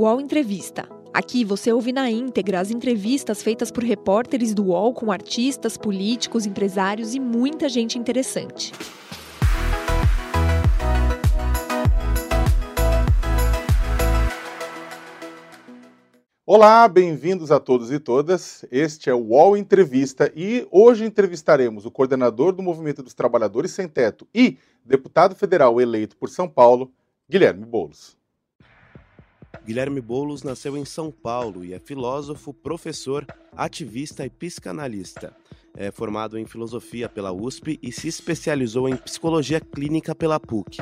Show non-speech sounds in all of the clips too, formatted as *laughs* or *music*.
UOL Entrevista. Aqui você ouve na íntegra as entrevistas feitas por repórteres do UOL com artistas, políticos, empresários e muita gente interessante. Olá, bem-vindos a todos e todas. Este é o UOL Entrevista e hoje entrevistaremos o coordenador do Movimento dos Trabalhadores Sem Teto e deputado federal eleito por São Paulo, Guilherme Boulos. Guilherme Boulos nasceu em São Paulo e é filósofo, professor, ativista e psicanalista. É formado em filosofia pela USP e se especializou em psicologia clínica pela PUC.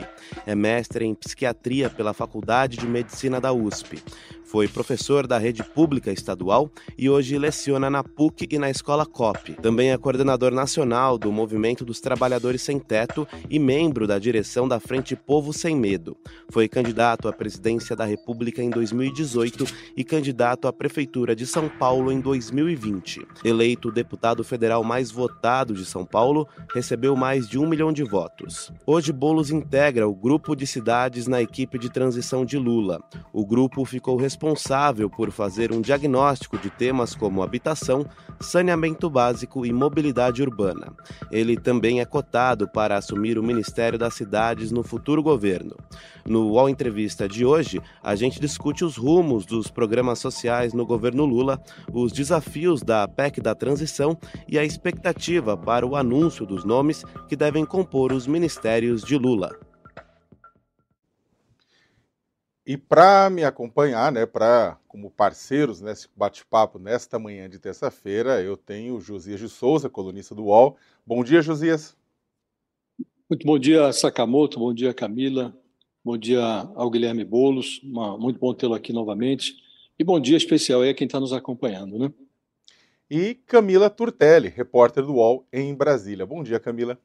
É mestre em psiquiatria pela Faculdade de Medicina da USP. Foi professor da rede pública estadual e hoje leciona na PUC e na Escola COP. Também é coordenador nacional do Movimento dos Trabalhadores Sem Teto e membro da direção da Frente Povo Sem Medo. Foi candidato à presidência da República em 2018 e candidato à Prefeitura de São Paulo em 2020. Eleito deputado federal mais votado de São Paulo, recebeu mais de um milhão de votos. Hoje, Bolos integra o grupo de cidades na equipe de transição de Lula. O grupo ficou responsável por fazer um diagnóstico de temas como habitação, saneamento básico e mobilidade urbana. Ele também é cotado para assumir o Ministério das Cidades no futuro governo. No UOL Entrevista de hoje, a gente discute os rumos dos programas sociais no governo Lula, os desafios da PEC da transição e a expectativa para o anúncio dos nomes que devem compor os ministérios de Lula. E para me acompanhar, né, para como parceiros nesse bate-papo nesta manhã de terça-feira, eu tenho o Josias de Souza, colunista do UOL. Bom dia, Josias. Muito bom dia, Sakamoto. Bom dia, Camila. Bom dia ao Guilherme Bolos. Uma, muito bom tê-lo aqui novamente. E bom dia especial aí a quem está nos acompanhando, né? E Camila Turtelli, repórter do UOL em Brasília. Bom dia, Camila.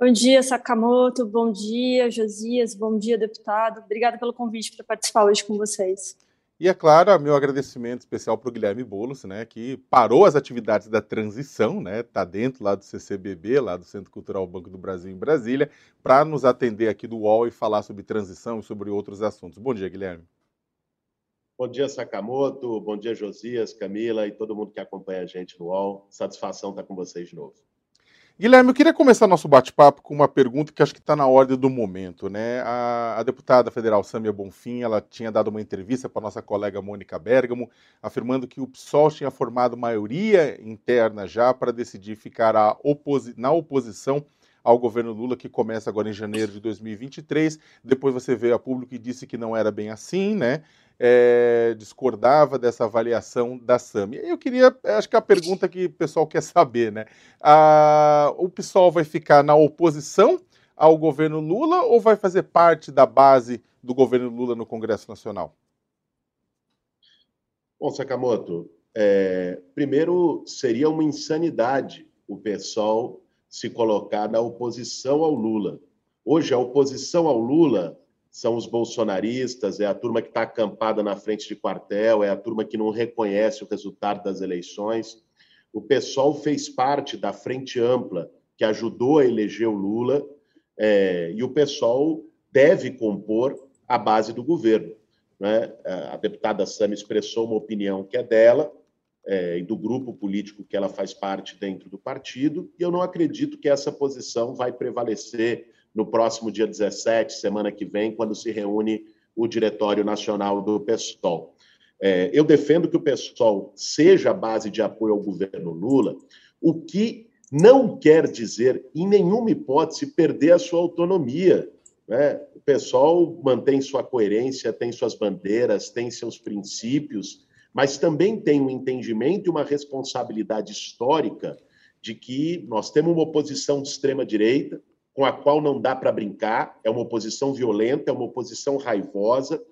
Bom dia, Sakamoto. Bom dia, Josias. Bom dia, deputado. Obrigada pelo convite para participar hoje com vocês. E é claro, meu agradecimento especial para o Guilherme Boulos, né, que parou as atividades da transição, né, está dentro lá do CCBB, lá do Centro Cultural Banco do Brasil em Brasília, para nos atender aqui do UOL e falar sobre transição e sobre outros assuntos. Bom dia, Guilherme. Bom dia, Sakamoto. Bom dia, Josias, Camila e todo mundo que acompanha a gente no UOL. Satisfação estar com vocês de novo. Guilherme, eu queria começar nosso bate-papo com uma pergunta que acho que está na ordem do momento. Né? A, a, deputada federal Samia Bonfim ela tinha dado uma entrevista para nossa colega Mônica Bergamo, afirmando que o PSOL tinha formado maioria interna já para decidir ficar oposi na oposição ao governo Lula, que começa agora em janeiro de 2023. Depois você veio a público e disse que não era bem assim, né? É, discordava dessa avaliação da SAMI. Eu queria, acho que é a pergunta que o pessoal quer saber, né? Ah, o PSOL vai ficar na oposição ao governo Lula ou vai fazer parte da base do governo Lula no Congresso Nacional? Bom, Sakamoto, é, primeiro seria uma insanidade o PSOL se colocar na oposição ao Lula. Hoje, a oposição ao Lula são os bolsonaristas, é a turma que está acampada na frente de quartel, é a turma que não reconhece o resultado das eleições. O PSOL fez parte da frente ampla que ajudou a eleger o Lula, é, e o PSOL deve compor a base do governo. Né? A deputada Sami expressou uma opinião que é dela, é, e do grupo político que ela faz parte dentro do partido, e eu não acredito que essa posição vai prevalecer no próximo dia 17, semana que vem, quando se reúne o Diretório Nacional do PSOL. É, eu defendo que o PSOL seja a base de apoio ao governo Lula, o que não quer dizer, em nenhuma hipótese, perder a sua autonomia. Né? O PSOL mantém sua coerência, tem suas bandeiras, tem seus princípios, mas também tem um entendimento e uma responsabilidade histórica de que nós temos uma oposição de extrema-direita, com a qual não dá para brincar, é uma oposição violenta, é uma oposição raivosa,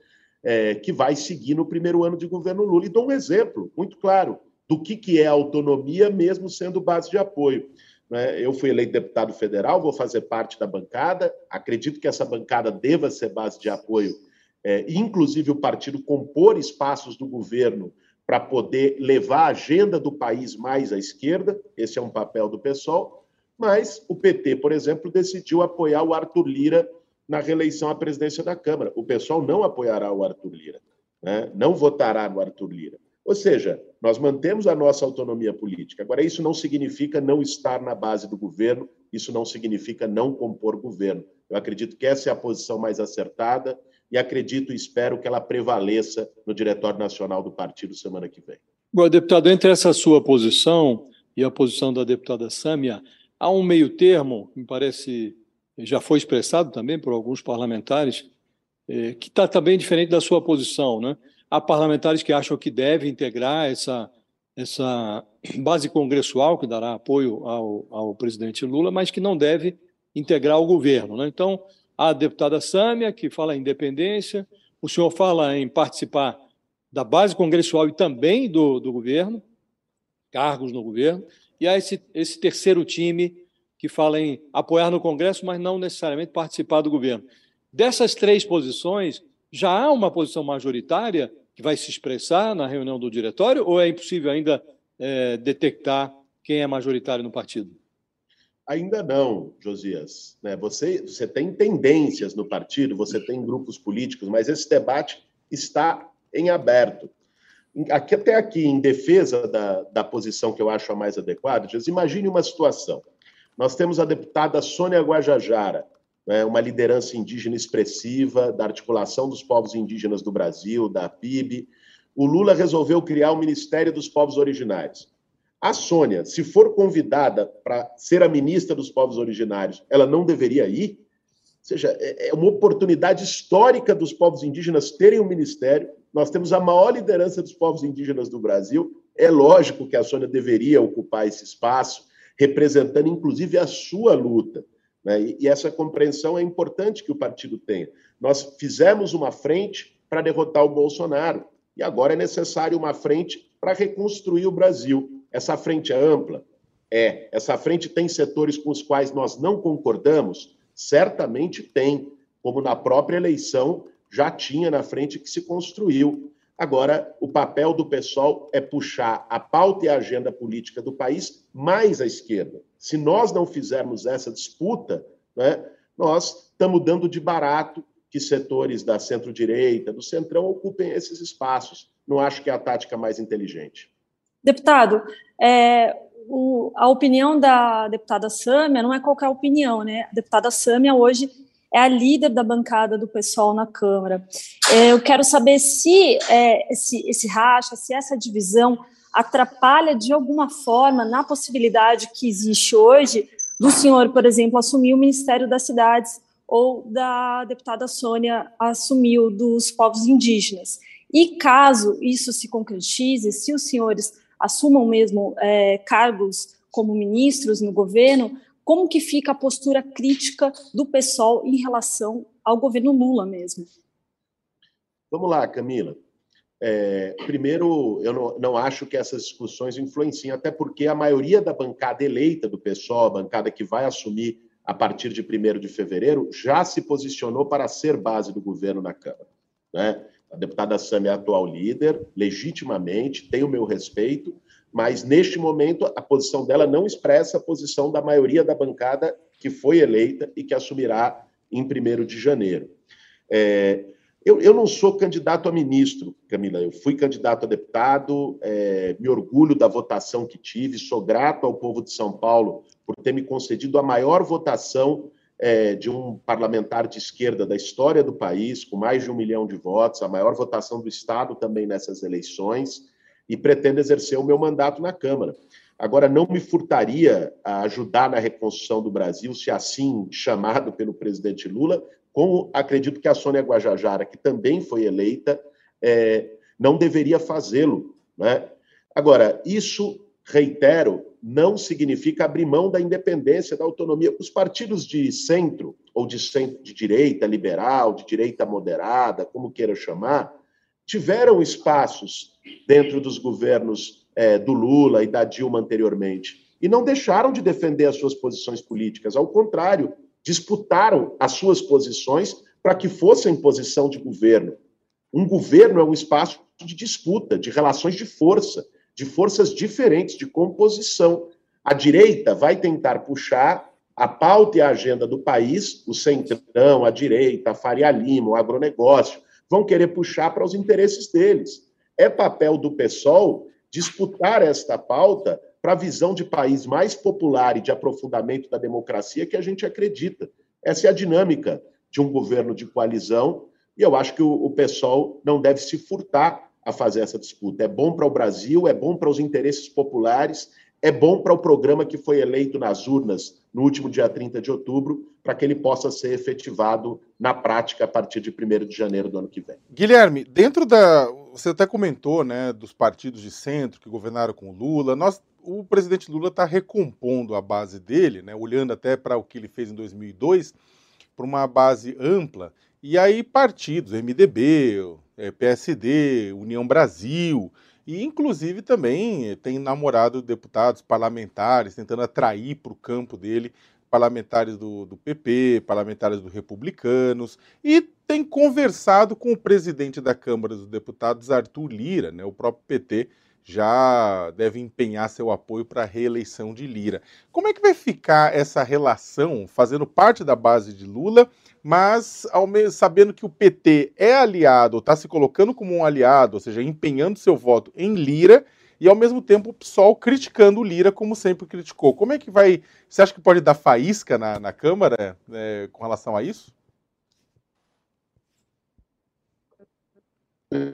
é, que vai seguir no primeiro ano de governo Lula. E dou um exemplo muito claro do que, que é autonomia, mesmo sendo base de apoio. Né? Eu fui eleito deputado federal, vou fazer parte da bancada, acredito que essa bancada deva ser base de apoio, é, inclusive o partido compor espaços do governo para poder levar a agenda do país mais à esquerda, esse é um papel do PSOL, mas o PT, por exemplo, decidiu apoiar o Arthur Lira na reeleição à presidência da Câmara. O pessoal não apoiará o Arthur Lira. né? não votará no Arthur Lira. Ou seja, nós mantemos a nossa autonomia política. Agora, isso não significa não estar na base do governo, isso não significa não compor governo. Eu acredito que essa é a posição mais acertada e acredito e espero que ela prevaleça no Diretório Nacional do Partido semana que vem. Bom, deputado, entre essa sua posição e a posição da deputada Sâmia, há um meio termo, me parece já foi expressado também por alguns parlamentares, eh, que está também diferente da sua posição. Né? Há parlamentares que acham que deve integrar essa, essa base congressual que dará apoio ao, ao presidente Lula, mas que não deve integrar o governo. Né? Então, a deputada Sâmia, que fala em independência, o senhor fala em participar da base congressual e também do, do governo, cargos no governo, e há esse, esse terceiro time que fala em apoiar no Congresso, mas não necessariamente participar do governo. Dessas três posições, já há uma posição majoritária que vai se expressar na reunião do diretório, ou é impossível ainda é, detectar quem é majoritário no partido? Ainda não, Josias. Né? Você, você tem tendências no partido, você tem grupos políticos, mas esse debate está em aberto. Aqui, até aqui, em defesa da, da posição que eu acho a mais adequada, Josias, imagine uma situação. Nós temos a deputada Sônia Guajajara, né, uma liderança indígena expressiva da articulação dos povos indígenas do Brasil, da PIB. O Lula resolveu criar o Ministério dos Povos Originários. A Sônia, se for convidada para ser a ministra dos Povos Originários, ela não deveria ir? Seja, é, é uma oportunidade histórica dos povos indígenas terem um ministério. Nós temos a maior liderança dos povos indígenas do Brasil. É lógico que a Sônia deveria ocupar esse espaço, representando inclusive a sua luta. Né? E essa compreensão é importante que o partido tenha. Nós fizemos uma frente para derrotar o Bolsonaro, e agora é necessário uma frente para reconstruir o Brasil. Essa frente é ampla? É. Essa frente tem setores com os quais nós não concordamos? Certamente tem, como na própria eleição já tinha na frente que se construiu. Agora, o papel do PSOL é puxar a pauta e a agenda política do país mais à esquerda. Se nós não fizermos essa disputa, né, nós estamos dando de barato que setores da centro-direita, do centrão, ocupem esses espaços. Não acho que é a tática mais inteligente. Deputado, é, o, a opinião da deputada Sâmia não é qualquer opinião, né? A deputada Sâmia hoje é a líder da bancada do pessoal na Câmara. É, eu quero saber se é, esse, esse racha, se essa divisão atrapalha de alguma forma na possibilidade que existe hoje do senhor, por exemplo, assumir o Ministério das Cidades ou da deputada Sônia assumir dos povos indígenas. E caso isso se concretize, se os senhores assumam mesmo é, cargos como ministros no governo, como que fica a postura crítica do pessoal em relação ao governo Lula mesmo? Vamos lá, Camila. É, primeiro, eu não, não, acho que essas discussões influenciem, até porque a maioria da bancada eleita do PSOL, a bancada que vai assumir a partir de 1 de fevereiro, já se posicionou para ser base do governo na Câmara. Né? A deputada Sam é a atual líder, legitimamente, tem o meu respeito, mas neste momento a posição dela não expressa a posição da maioria da bancada que foi eleita e que assumirá em 1 de janeiro. É, eu, eu, não sou candidato a ministro, Camila. Eu fui candidato a deputado, é, me orgulho da votação que tive, sou grato ao povo de São Paulo por ter me concedido a maior votação é, de um parlamentar de esquerda da história do país, com mais de um milhão de votos, a maior votação do Estado também nessas eleições, e pretendo exercer o meu mandato na Câmara. Agora, não me furtaria a ajudar na reconstrução do Brasil, se assim chamado pelo presidente Lula, como acredito que a Sônia Guajajara, que também foi eleita, é, não deveria fazê-lo. Né? Agora, isso, reitero, não significa abrir mão da independência, da autonomia. Os partidos de centro, ou de centro de direita liberal, de direita moderada, como queira chamar, tiveram espaços dentro dos governos é, do Lula e da Dilma anteriormente, e não deixaram de defender as suas posições políticas. Ao contrário, disputaram as suas posições para que fossem posição de governo. Um governo é um espaço de disputa, de relações de força, de forças diferentes, de composição. A direita vai tentar puxar a pauta e a agenda do país, o centrão, a direita, a Faria Lima, o agronegócio, vão querer puxar para os interesses deles. É papel do PSOL disputar esta pauta para a visão de país mais popular e de aprofundamento da democracia que a gente acredita. Essa é a dinâmica de um governo de coalizão, e eu acho que o, o PSOL não deve se furtar a fazer essa disputa. É bom para o Brasil, é bom para os interesses populares, é bom para o programa que foi eleito nas urnas no último dia 30 de outubro, para que ele possa ser efetivado na prática a partir de 1 de janeiro do ano que vem. Guilherme, dentro da. Você até comentou, né, dos partidos de centro que governaram com o Lula. Nós, o presidente Lula está recompondo a base dele, né, olhando até para o que ele fez em 2002, para uma base ampla. E aí, partidos, MDB, é, PSD, União Brasil, e inclusive também tem namorado deputados, parlamentares, tentando atrair para o campo dele parlamentares do, do PP, parlamentares do Republicanos, e tem conversado com o presidente da Câmara dos Deputados, Arthur Lira, né, o próprio PT já deve empenhar seu apoio para a reeleição de Lira. Como é que vai ficar essa relação, fazendo parte da base de Lula, mas mesmo, sabendo que o PT é aliado, está se colocando como um aliado, ou seja, empenhando seu voto em Lira, e ao mesmo tempo o PSOL criticando o Lira como sempre criticou. Como é que vai. Você acha que pode dar faísca na, na Câmara né, com relação a isso?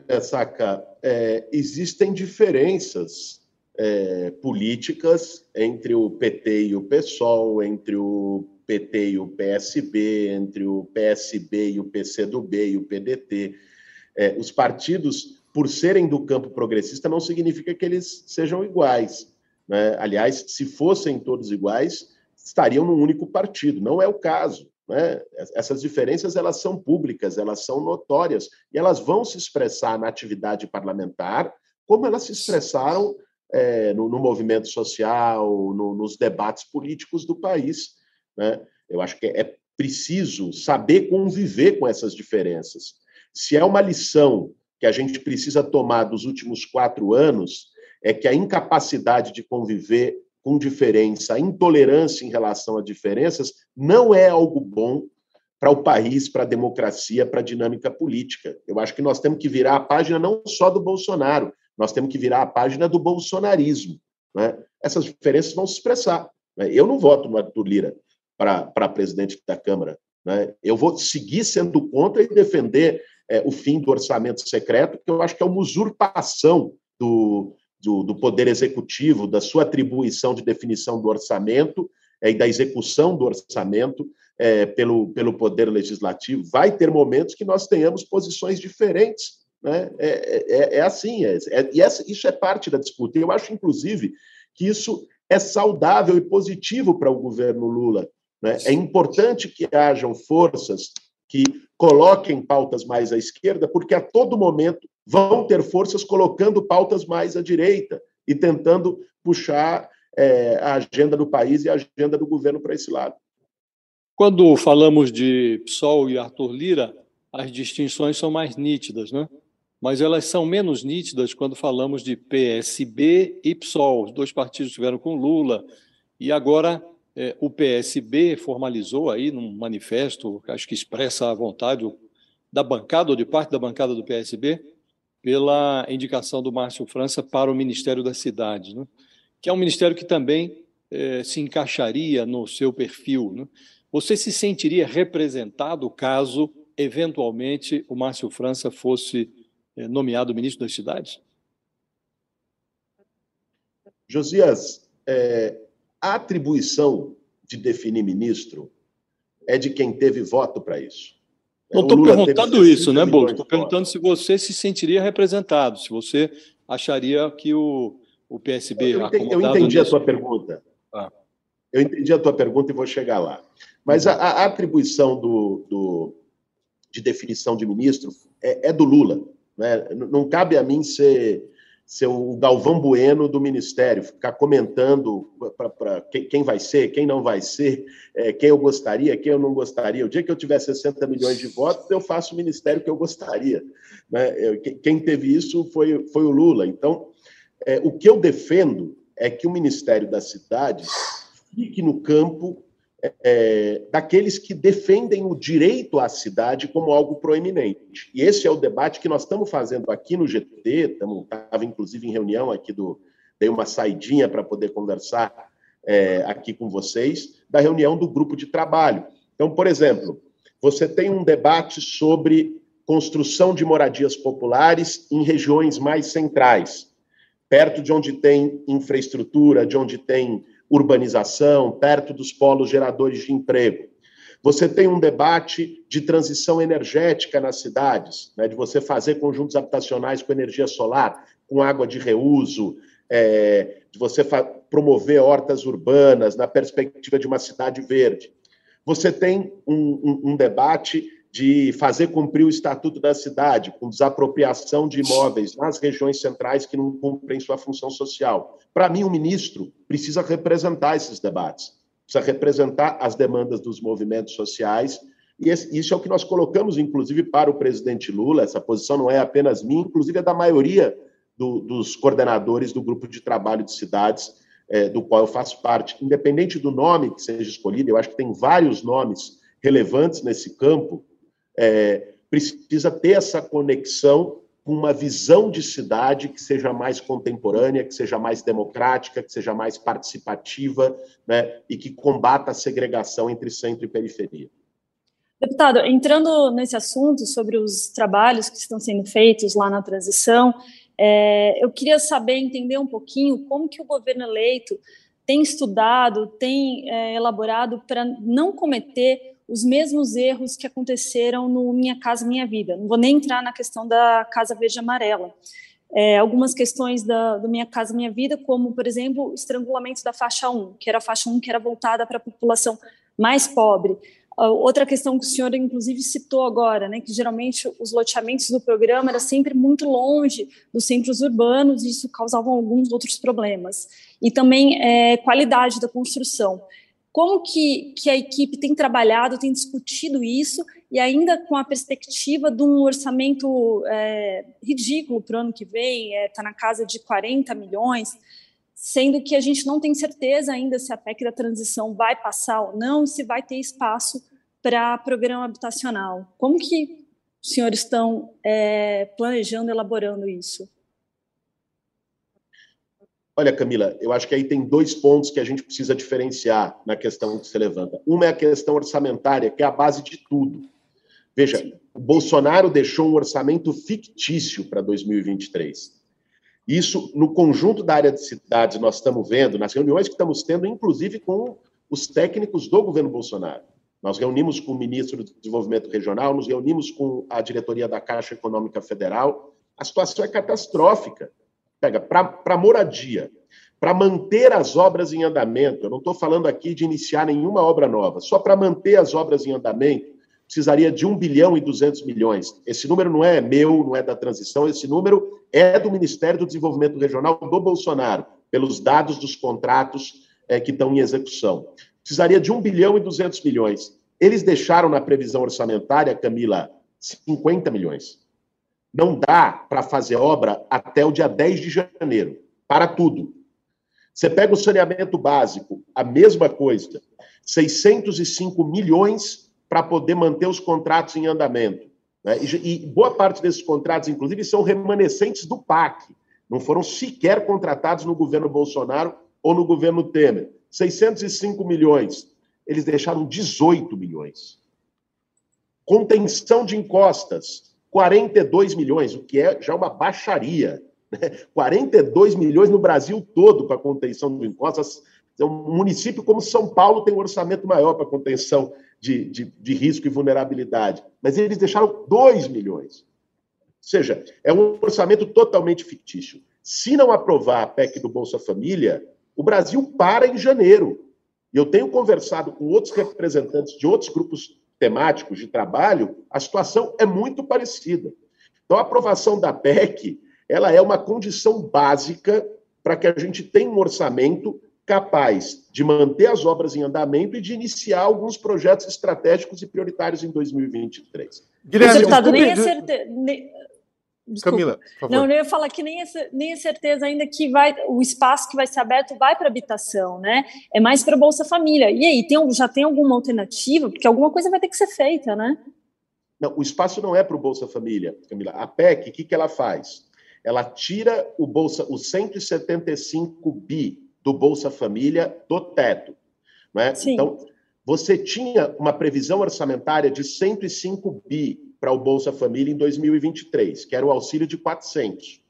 É, saca, é, existem diferenças é, políticas entre o PT e o PSOL, entre o PT e o PSB, entre o PSB e o PCdoB e o PDT. É, os partidos, por serem do campo progressista, não significa que eles sejam iguais. Né? Aliás, se fossem todos iguais, estariam num único partido. Não é o caso. Né? Essas diferenças elas são públicas, elas são notórias e elas vão se expressar na atividade parlamentar, como elas se expressaram é, no, no, movimento social, no, nos debates políticos do país. Né? Eu acho que é preciso saber conviver com essas diferenças. Se é uma lição que a gente precisa tomar dos últimos quatro anos, é que a incapacidade de conviver com diferença, a intolerância em relação a diferenças, não é algo bom para o país, para a democracia, para a dinâmica política. Eu acho que nós temos que virar a página não só do Bolsonaro, nós temos que virar a página do bolsonarismo. Né? Essas diferenças vão se expressar. Né? Eu não voto no Arthur Lira para presidente da Câmara. Né? Eu vou seguir sendo contra e defender é, o fim do orçamento secreto, que eu acho que é uma usurpação do, do, do Poder Executivo, da sua atribuição de definição do orçamento é, e da execução do orçamento é, pelo, pelo Poder Legislativo. Vai ter momentos que nós tenhamos posições diferentes. Né? É, é, é assim, é, é, e essa, isso é parte da disputa. Eu acho, inclusive, que isso é saudável e positivo para o governo Lula. Né? É importante que hajam forças que coloquem pautas mais à esquerda, porque a todo momento vão ter forças colocando pautas mais à direita e tentando puxar é, a agenda do país e a agenda do governo para esse lado. Quando falamos de PSOL e Arthur Lira, as distinções são mais nítidas, né? mas elas são menos nítidas quando falamos de PSB e PSOL. Os dois partidos estiveram com Lula e agora é, o PSB formalizou aí num manifesto, acho que expressa a vontade da bancada ou de parte da bancada do PSB, pela indicação do Márcio França para o Ministério da Cidade, né? que é um ministério que também é, se encaixaria no seu perfil. Né? Você se sentiria representado caso, eventualmente, o Márcio França fosse é, nomeado ministro das cidades? Josias, é, a atribuição de definir ministro é de quem teve voto para isso. Não estou perguntando isso, né, Bolo? Estou perguntando se você se sentiria representado, se você acharia que o, o PSB. Eu entendi, eu entendi a sua pergunta. Ah. Eu entendi a tua pergunta e vou chegar lá. Mas a, a atribuição do, do, de definição de ministro é, é do Lula. Né? Não cabe a mim ser ser o Galvão Bueno do Ministério, ficar comentando para quem vai ser, quem não vai ser, é, quem eu gostaria, quem eu não gostaria. O dia que eu tiver 60 milhões de votos, eu faço o ministério que eu gostaria. Né? Quem teve isso foi, foi o Lula. Então, é, o que eu defendo é que o Ministério das Cidades fique no campo é, daqueles que defendem o direito à cidade como algo proeminente. E esse é o debate que nós estamos fazendo aqui no GT, estava inclusive em reunião aqui do. Dei uma saidinha para poder conversar é, aqui com vocês, da reunião do grupo de trabalho. Então, por exemplo, você tem um debate sobre construção de moradias populares em regiões mais centrais, perto de onde tem infraestrutura, de onde tem urbanização, perto dos polos geradores de emprego. Você tem um debate de transição energética nas cidades, né, de você fazer conjuntos habitacionais com energia solar, com água de reuso, é, de você promover hortas urbanas na perspectiva de uma cidade verde. Você tem um, um, um debate de fazer cumprir o Estatuto da Cidade, com desapropriação de imóveis nas regiões centrais que não cumprem sua função social. Para mim, o ministro precisa representar esses debates, precisa representar as demandas dos movimentos sociais, e isso é o que nós colocamos, inclusive, para o presidente Lula. Essa posição não é apenas minha, inclusive é da maioria do, dos coordenadores do grupo de trabalho de cidades, é, do qual eu faço parte. Independente do nome que seja escolhido, eu acho que tem vários nomes relevantes nesse campo, é, precisa ter essa conexão com uma visão de cidade que seja mais contemporânea, que seja mais democrática, que seja mais participativa né, e que combata a segregação entre centro e periferia. Deputado, entrando nesse assunto sobre os trabalhos que estão sendo feitos lá na transição, é, eu queria saber, entender um pouquinho como que o governo eleito tem estudado, tem é, elaborado para não cometer os mesmos erros que aconteceram no Minha Casa Minha Vida. Não vou nem entrar na questão da Casa Verde Amarela. É, algumas questões da, do Minha Casa Minha Vida, como, por exemplo, o estrangulamento da faixa 1, que era a faixa 1 que era voltada para a população mais pobre. Uh, outra questão que o senhor, inclusive, citou agora, né, que geralmente os loteamentos do programa eram sempre muito longe dos centros urbanos e isso causava alguns outros problemas. E também é, qualidade da construção. Como que, que a equipe tem trabalhado, tem discutido isso, e ainda com a perspectiva de um orçamento é, ridículo para o ano que vem, está é, tá na casa de 40 milhões, sendo que a gente não tem certeza ainda se a PEC da transição vai passar ou não, se vai ter espaço para programa habitacional. Como que os senhores estão é, planejando, elaborando isso? Olha, Camila, eu acho que aí tem dois pontos que a gente precisa diferenciar na questão que se levanta. Uma é a questão orçamentária, que é a base de tudo. Veja, o Bolsonaro deixou um orçamento fictício para 2023. Isso, no conjunto da área de cidades, nós estamos vendo, nas reuniões que estamos tendo, inclusive com os técnicos do governo Bolsonaro. Nós reunimos com o ministro do Desenvolvimento Regional, nos reunimos com a diretoria da Caixa Econômica Federal. A situação é catastrófica. Pega, para moradia, para manter as obras em andamento, eu não estou falando aqui de iniciar nenhuma obra nova, só para manter as obras em andamento, precisaria de 1 bilhão e 200 milhões. Esse número não é meu, não é da transição, esse número é do Ministério do Desenvolvimento Regional do Bolsonaro, pelos dados dos contratos é, que estão em execução. Precisaria de 1 bilhão e 200 milhões. Eles deixaram na previsão orçamentária, Camila, 50 milhões. Não dá para fazer obra até o dia 10 de janeiro. Para tudo. Você pega o saneamento básico, a mesma coisa. 605 milhões para poder manter os contratos em andamento. Né? E, e boa parte desses contratos, inclusive, são remanescentes do PAC. Não foram sequer contratados no governo Bolsonaro ou no governo Temer. 605 milhões. Eles deixaram 18 milhões. Contenção de encostas. 42 milhões, o que é já uma baixaria. Né? 42 milhões no Brasil todo para contenção de encostas. Um município como São Paulo tem um orçamento maior para contenção de, de, de risco e vulnerabilidade. Mas eles deixaram 2 milhões. Ou seja, é um orçamento totalmente fictício. Se não aprovar a PEC do Bolsa Família, o Brasil para em janeiro. E eu tenho conversado com outros representantes de outros grupos temáticos de trabalho, a situação é muito parecida. Então, a aprovação da PEC ela é uma condição básica para que a gente tenha um orçamento capaz de manter as obras em andamento e de iniciar alguns projetos estratégicos e prioritários em 2023. Guilherme, Deputado, nem é certeza. Desculpa. Camila, por favor. Não, eu ia falar que nem nem é certeza ainda que vai o espaço que vai ser aberto vai para habitação, né? É mais para Bolsa Família. E aí, tem, já tem alguma alternativa? Porque alguma coisa vai ter que ser feita, né? Não, o espaço não é para o Bolsa Família, Camila. A PEC, o que, que ela faz? Ela tira o Bolsa, os 175 bi do Bolsa Família do teto. Não é? Sim. Então, você tinha uma previsão orçamentária de 105 bi para o Bolsa Família em 2023, que era o auxílio de 400.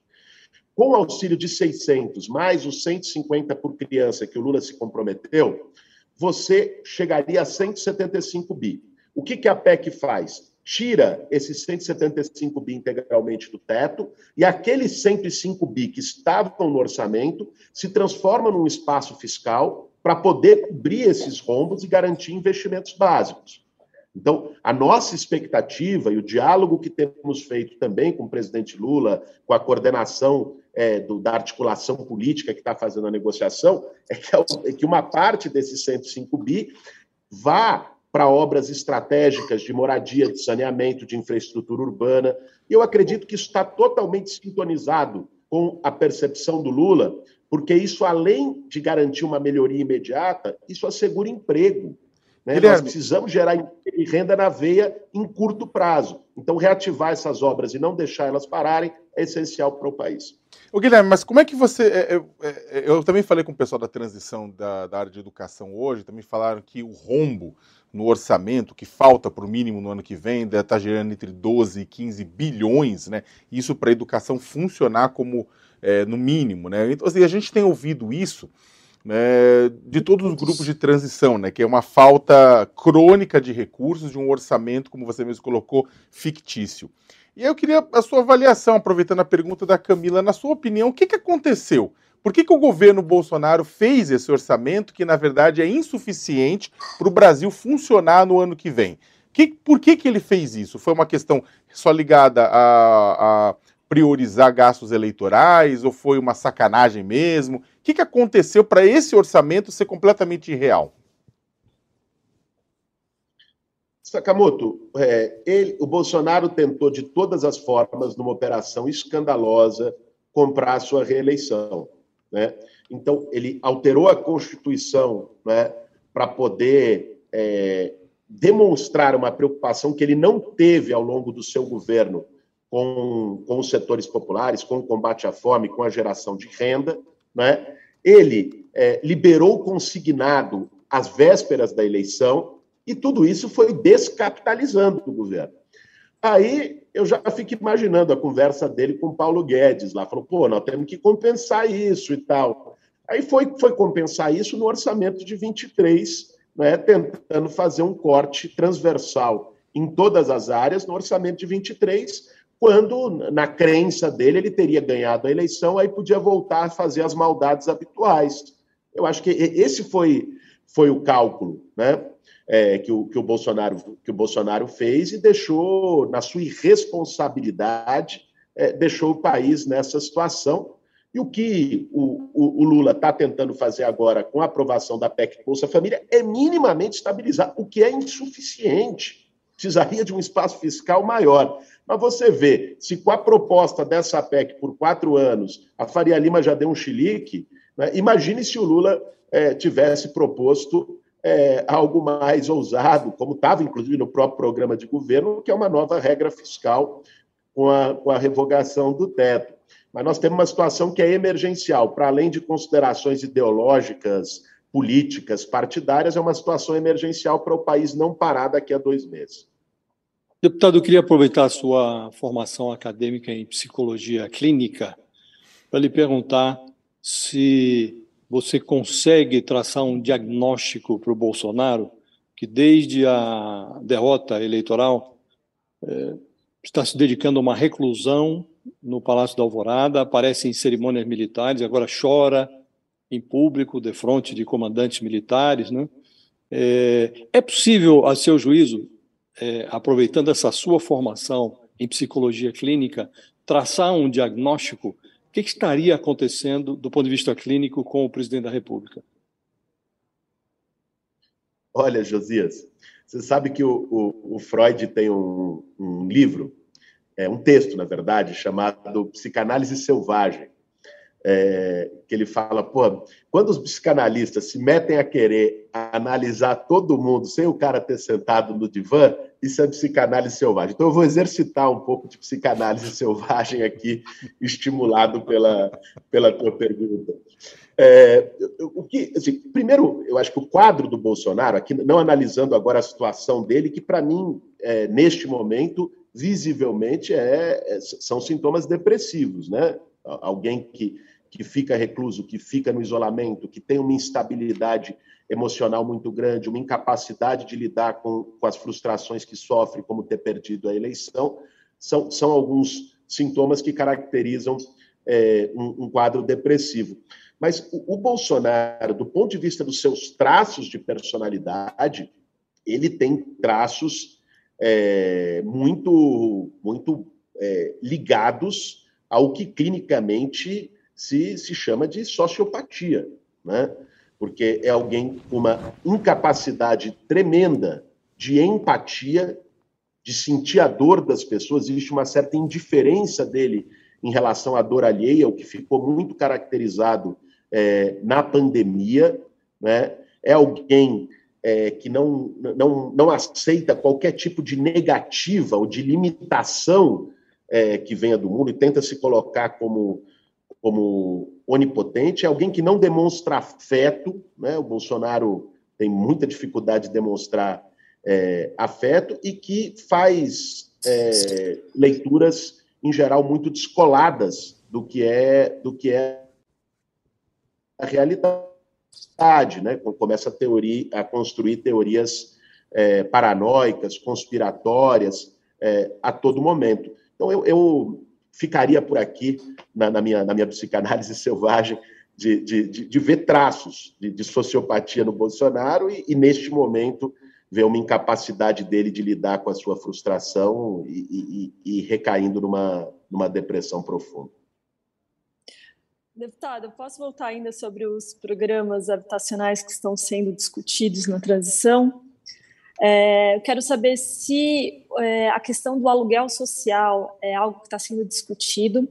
Com o auxílio de 600, mais os 150 por criança que o Lula se comprometeu, você chegaria a 175 bi. O que, que a PEC faz? Tira esses 175 bi integralmente do teto e aqueles 105 bi que estavam no orçamento se transformam num espaço fiscal para poder cobrir esses rombos e garantir investimentos básicos. Então, a nossa expectativa e o diálogo que temos feito também com o presidente Lula, com a coordenação é, do, da articulação política que está fazendo a negociação, é que, é que uma parte desses 105 bi vá para obras estratégicas de moradia, de saneamento, de infraestrutura urbana. E eu acredito que isso está totalmente sintonizado com a percepção do Lula, porque isso, além de garantir uma melhoria imediata, isso assegura emprego. Né? Nós precisamos gerar renda na veia em curto prazo. Então, reativar essas obras e não deixar elas pararem é essencial para o país. Ô, Guilherme, mas como é que você. É, é, é, eu também falei com o pessoal da transição da, da área de educação hoje, também falaram que o rombo no orçamento, que falta para o mínimo no ano que vem, deve estar tá gerando entre 12 e 15 bilhões, né? Isso para a educação funcionar como é, no mínimo, né? Então, assim, a gente tem ouvido isso né, de todos os grupos de transição, né, que é uma falta crônica de recursos, de um orçamento, como você mesmo colocou, fictício. E eu queria a sua avaliação, aproveitando a pergunta da Camila, na sua opinião, o que, que aconteceu? Por que, que o governo Bolsonaro fez esse orçamento que, na verdade, é insuficiente para o Brasil funcionar no ano que vem? Que, por que, que ele fez isso? Foi uma questão só ligada a, a priorizar gastos eleitorais ou foi uma sacanagem mesmo? Que, que aconteceu para esse orçamento ser completamente irreal? Sakamoto, é, ele, o Bolsonaro tentou de todas as formas, numa operação escandalosa, comprar a sua reeleição. Né? Então, ele alterou a Constituição né, para poder é, demonstrar uma preocupação que ele não teve ao longo do seu governo com, com os setores populares, com o combate à fome, com a geração de renda. Né? Ele é, liberou consignado às vésperas da eleição e tudo isso foi descapitalizando o governo. Aí eu já fico imaginando a conversa dele com Paulo Guedes lá. Falou, pô, nós temos que compensar isso e tal. Aí foi, foi compensar isso no orçamento de 23, né, tentando fazer um corte transversal em todas as áreas no orçamento de 23, quando, na crença dele, ele teria ganhado a eleição, aí podia voltar a fazer as maldades habituais. Eu acho que esse foi, foi o cálculo né, é, que, o, que, o Bolsonaro, que o Bolsonaro fez e deixou, na sua irresponsabilidade, é, deixou o país nessa situação. E o que o, o, o Lula está tentando fazer agora com a aprovação da PEC Bolsa Família é minimamente estabilizar, o que é insuficiente. Precisaria de um espaço fiscal maior. Mas você vê, se com a proposta dessa PEC por quatro anos a Faria Lima já deu um chilique, né? imagine se o Lula é, tivesse proposto é, algo mais ousado, como estava inclusive no próprio programa de governo, que é uma nova regra fiscal com a, com a revogação do teto. Mas nós temos uma situação que é emergencial, para além de considerações ideológicas, políticas, partidárias, é uma situação emergencial para o país não parar daqui a dois meses. Deputado, eu queria aproveitar a sua formação acadêmica em psicologia clínica para lhe perguntar se você consegue traçar um diagnóstico para o Bolsonaro, que desde a derrota eleitoral é, está se dedicando a uma reclusão no Palácio da Alvorada, aparece em cerimônias militares, agora chora em público, de frente de comandantes militares. Né? É, é possível, a seu juízo, é, aproveitando essa sua formação em psicologia clínica, traçar um diagnóstico? O que, estaria acontecendo do ponto de vista clínico com o presidente da República? Olha, Josias, você sabe que o, o, o Freud tem um, um livro é, um texto, na verdade, chamado Psicanálise Selvagem, é, que ele fala, pô, quando os psicanalistas se metem a querer analisar todo mundo sem o cara ter sentado no divã, isso é psicanálise selvagem. Então eu vou exercitar um pouco de psicanálise *laughs* selvagem aqui, estimulado pela, pela tua pergunta. É, o que, assim, primeiro, eu acho que o quadro do Bolsonaro, aqui não analisando agora a situação dele, que para mim, é, neste momento, visivelmente é, é, são sintomas depressivos, né? Alguém que que fica recluso, que fica no isolamento, que tem uma instabilidade emocional muito grande, uma incapacidade de lidar com, com as frustrações que sofre, como ter perdido a eleição, são, são alguns sintomas que caracterizam é, um, um, quadro depressivo. Mas o, o, Bolsonaro, do ponto de vista dos seus traços de personalidade, ele tem traços é, muito, muito é, ligados ao que clinicamente se, se chama de sociopatia, né? porque é alguém com uma incapacidade tremenda de empatia, de sentir a dor das pessoas, existe uma certa indiferença dele em relação à dor alheia, o que ficou muito caracterizado é, na pandemia, né? é alguém é, que não, não, não aceita qualquer tipo de negativa ou de limitação é, que venha do mundo e tenta se colocar como como onipotente, é alguém que não demonstra afeto, né? O Bolsonaro tem muita dificuldade de demonstrar é, afeto e que faz é, leituras em geral muito descoladas do que é do que é a realidade, né? Começa a teoria a construir teorias é, paranoicas, conspiratórias é, a todo momento. Então eu, eu ficaria por aqui na, na, minha, na minha psicanálise *laughs* selvagem de, de, de, de ver traços de, de, sociopatia no Bolsonaro e, e, neste momento, ver uma incapacidade dele de lidar com a sua frustração e, e, e recaindo numa, numa depressão profunda. Deputado, posso voltar ainda sobre os programas habitacionais que estão sendo discutidos na transição? É, eu quero saber se é, a questão do aluguel social é algo que está sendo discutido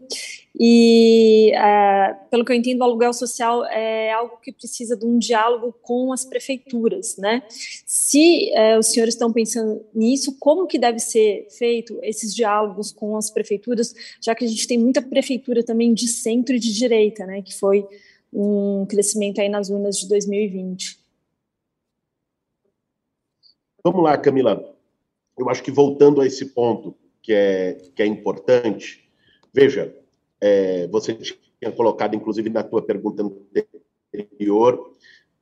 e, é, pelo que eu entendo, o aluguel social é algo que precisa de um diálogo com as prefeituras, né? Se é, os senhores estão pensando nisso, como que deve ser feito esses diálogos com as prefeituras, já que a gente tem muita prefeitura também de centro e de direita, né? Que foi um crescimento aí nas urnas de 2020. Vamos lá, Camila. Eu acho que voltando a esse ponto que é, que é importante, veja, é, você tinha colocado, inclusive, na tua pergunta anterior,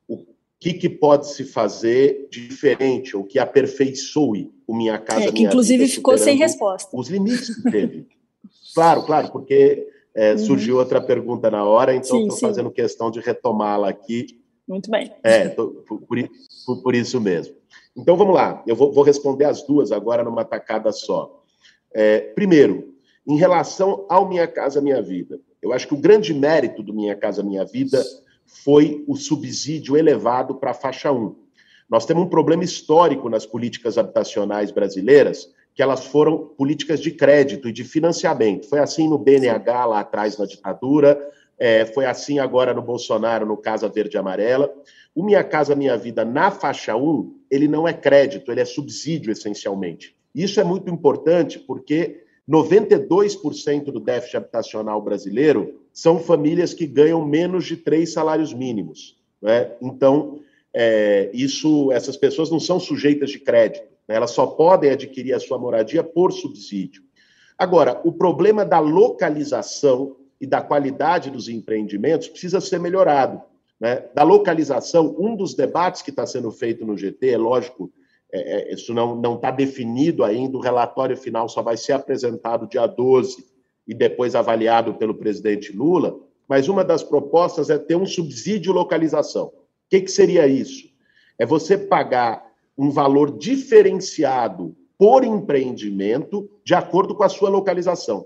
o que, que pode se fazer diferente, ou que aperfeiçoe o Minha Casa é, que inclusive ficou sem resposta. Os limites que teve. claro, claro, porque é, uhum. surgiu outra pergunta na hora, então estou fazendo questão de retomá-la aqui. Muito bem. É, tô, por, por, por isso mesmo. Então vamos lá, eu vou, vou responder as duas agora numa tacada só. É, primeiro, em relação ao Minha Casa Minha Vida, eu acho que o grande mérito do Minha Casa Minha Vida foi o subsídio elevado para a faixa 1. Nós temos um problema histórico nas políticas habitacionais brasileiras, que elas foram políticas de crédito e de financiamento. Foi assim no BNH lá atrás na ditadura, é, foi assim agora no Bolsonaro, no Casa Verde e Amarela. O Minha Casa Minha Vida na faixa 1, ele não é crédito, ele é subsídio essencialmente. Isso é muito importante porque 92% do déficit habitacional brasileiro são famílias que ganham menos de três salários mínimos. Né? Então, é, isso, essas pessoas não são sujeitas de crédito, né? elas só podem adquirir a sua moradia por subsídio. Agora, o problema da localização e da qualidade dos empreendimentos precisa ser melhorado. Né? Da localização, um dos debates que está sendo feito no GT, é lógico, é, é, isso não está definido ainda, o relatório final só vai ser apresentado dia 12 e depois avaliado pelo presidente Lula, mas uma das propostas é ter um subsídio localização. O que, que seria isso? É você pagar um valor diferenciado por empreendimento de acordo com a sua localização.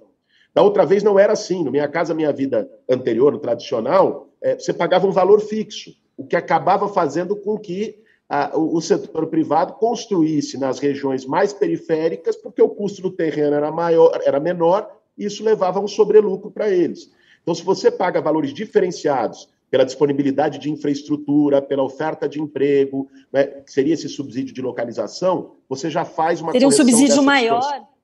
Da outra vez não era assim. No Minha Casa Minha Vida anterior, no tradicional, é, você pagava um valor fixo, o que acabava fazendo com que a, o, o, setor privado construísse nas regiões mais periféricas, porque o custo do terreno era maior, era menor, e isso levava a um sobrelucro para eles. Então, se você paga valores diferenciados pela disponibilidade de infraestrutura, pela oferta de emprego, né, que seria esse subsídio de localização, você já faz uma Seria um subsídio maior? Situação.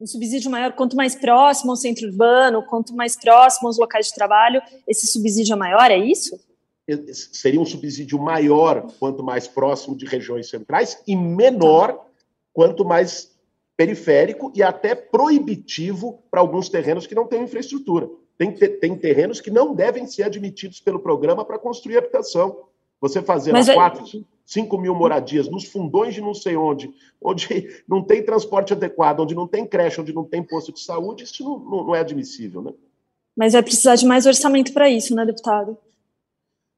Um subsídio maior, quanto mais próximo ao centro urbano, quanto mais próximo aos locais de trabalho, esse subsídio é maior, é isso? Seria um subsídio maior quanto mais próximo de regiões centrais e menor quanto mais periférico e até proibitivo para alguns terrenos que não têm infraestrutura. Tem, tem terrenos que não devem ser admitidos pelo programa para construir habitação. Você fazer Mas, 4, 5 mil moradias nos fundões de não sei onde, onde *laughs* não tem transporte adequado, onde não tem creche, onde não tem posto de saúde, isso não, não, não é admissível, né? Mas vai precisar de mais orçamento para isso, né, deputado?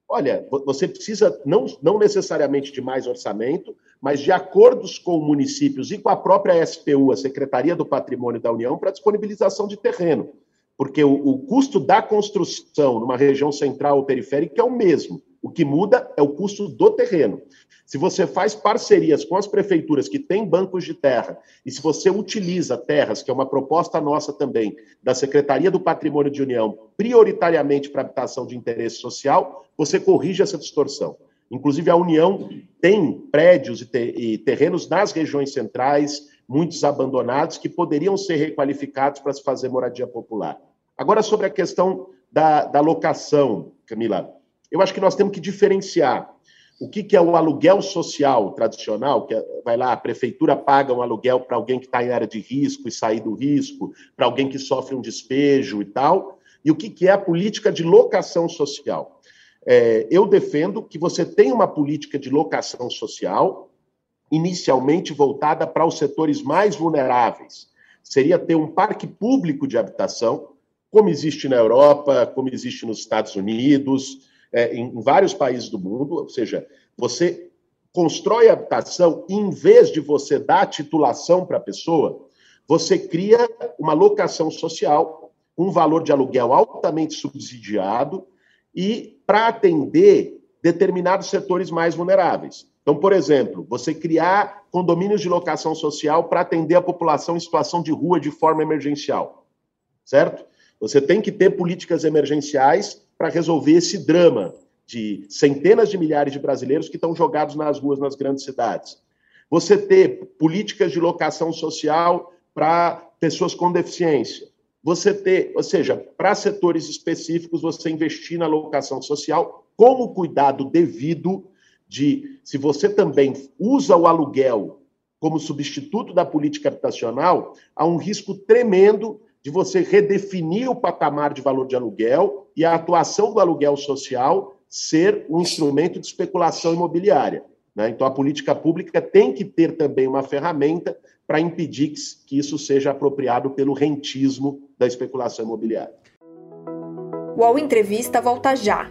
Olha, você precisa não, não necessariamente de mais orçamento, mas de acordos com municípios e com a própria SPU, a Secretaria do Patrimônio da União, para disponibilização de terreno porque o, o, custo da construção numa região central ou periférica é o mesmo. O que muda é o custo do terreno. Se você faz parcerias com as prefeituras que têm bancos de terra, e se você utiliza terras, que é uma proposta nossa também, da Secretaria do Patrimônio de União, prioritariamente para habitação de interesse social, você corrige essa distorção. Inclusive, a União tem prédios e terrenos nas regiões centrais, muitos abandonados, que poderiam ser requalificados para se fazer moradia popular. Agora, sobre a questão da, da locação, Camila, eu acho que nós temos que diferenciar o que, que é o aluguel social tradicional, que é, vai lá, a prefeitura paga um aluguel para alguém que está em área de risco e sair do risco, para alguém que sofre um despejo e tal, e o que, que é a política de locação social. É, eu defendo que você tenha uma política de locação social inicialmente voltada para os setores mais vulneráveis. Seria ter um parque público de habitação como existe na Europa, como existe nos Estados Unidos, é, em, vários países do mundo. Ou seja, você constrói habitação em vez de você dar titulação para a pessoa, você cria uma locação social, um valor de aluguel altamente subsidiado e para atender determinados setores mais vulneráveis. Então, por exemplo, você criar condomínios de locação social para atender a população em situação de rua de forma emergencial, certo? Você tem que ter políticas emergenciais para resolver esse drama de centenas de milhares de brasileiros que estão jogados nas ruas nas grandes cidades. Você ter políticas de locação social para pessoas com deficiência. Você ter, ou seja, para setores específicos, você investir na locação social com o cuidado devido de, se você também usa o aluguel como substituto da política habitacional, há um risco tremendo de você redefinir o patamar de valor de aluguel e a atuação do aluguel social ser um instrumento de especulação imobiliária. Né? Então, a política pública tem que ter também uma ferramenta para impedir que isso seja apropriado pelo rentismo da especulação imobiliária. O Entrevista volta já.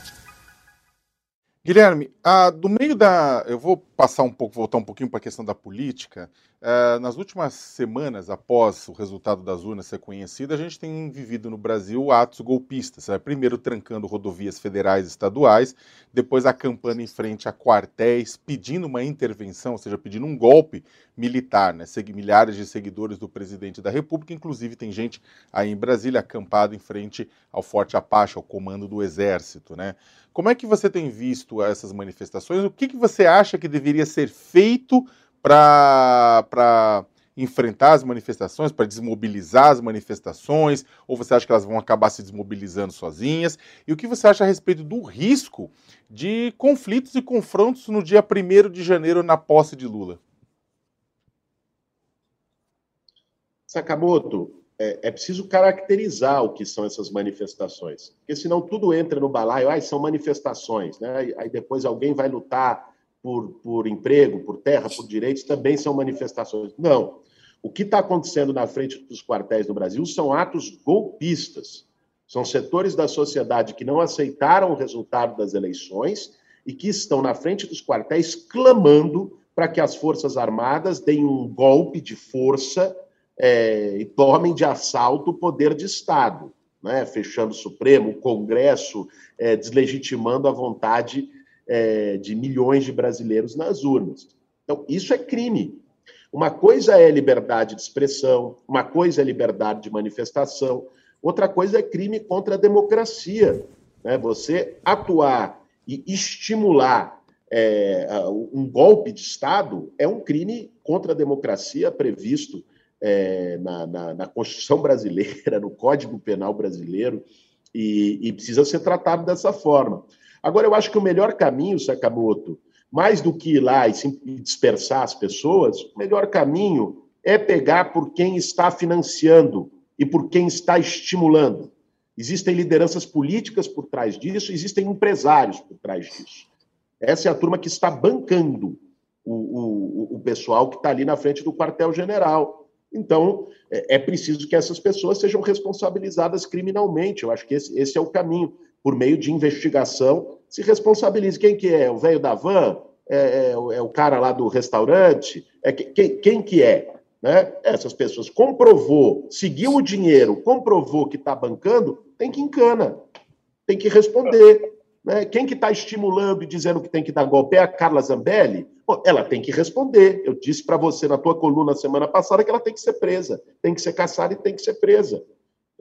Guilherme, ah, do meio da. Eu vou passar um pouco, voltar um pouquinho para a questão da política. Ah, nas últimas semanas, após o resultado das urnas ser conhecido, a gente tem vivido no Brasil atos golpistas. Né? Primeiro trancando rodovias federais e estaduais, depois acampando em frente a quartéis, pedindo uma intervenção, ou seja, pedindo um golpe militar. Né? Milhares de seguidores do presidente da República, inclusive tem gente aí em Brasília acampado em frente ao Forte Apache, ao comando do Exército. Né? Como é que você tem visto essas manifestações? O que, que você acha que deveria ser feito para enfrentar as manifestações, para desmobilizar as manifestações? Ou você acha que elas vão acabar se desmobilizando sozinhas? E o que você acha a respeito do risco de conflitos e confrontos no dia 1 de janeiro na posse de Lula? Sakamoto, é, é, preciso caracterizar o que são essas manifestações, porque senão tudo entra no balaio, ah, são manifestações, né? Aí depois alguém vai lutar por, por emprego, por terra, por direitos, também são manifestações. Não. O que está acontecendo na frente dos quartéis no Brasil são atos golpistas. São setores da sociedade que não aceitaram o resultado das eleições e que estão na frente dos quartéis clamando para que as Forças Armadas deem um golpe de força é, e tomem de assalto o poder de Estado, né? fechando o Supremo, o Congresso, é, deslegitimando a vontade é, de milhões de brasileiros nas urnas. Então, isso é crime. Uma coisa é liberdade de expressão, uma coisa é liberdade de manifestação, outra coisa é crime contra a democracia. Né? Você atuar e estimular é, um golpe de Estado é um crime contra a democracia previsto é, na, na, na, Constituição *laughs* brasileira, no Código Penal brasileiro, e, e, precisa ser tratado dessa forma. Agora, eu acho que o melhor caminho, Sakamoto, mais do que ir lá e dispersar as pessoas, o melhor caminho é pegar por quem está financiando e por quem está estimulando. Existem lideranças políticas por trás disso, existem empresários por trás disso. Essa é a turma que está bancando o, o, o pessoal que está ali na frente do quartel-general então, é, é preciso que essas pessoas sejam responsabilizadas criminalmente. Eu acho que esse, esse é o caminho. Por meio de investigação, se responsabilize. Quem que é? O velho da van? É, é, é, o cara lá do restaurante? É quem, quem que é? Né? Essas pessoas comprovou, seguiu o dinheiro, comprovou que está bancando, tem que encana, tem que responder. Né? Quem que está estimulando e dizendo que tem que dar golpe é a Carla Zambelli? Bom, ela tem que responder. Eu disse para você na tua coluna semana passada que ela tem que ser presa, tem que ser caçada e tem que ser presa.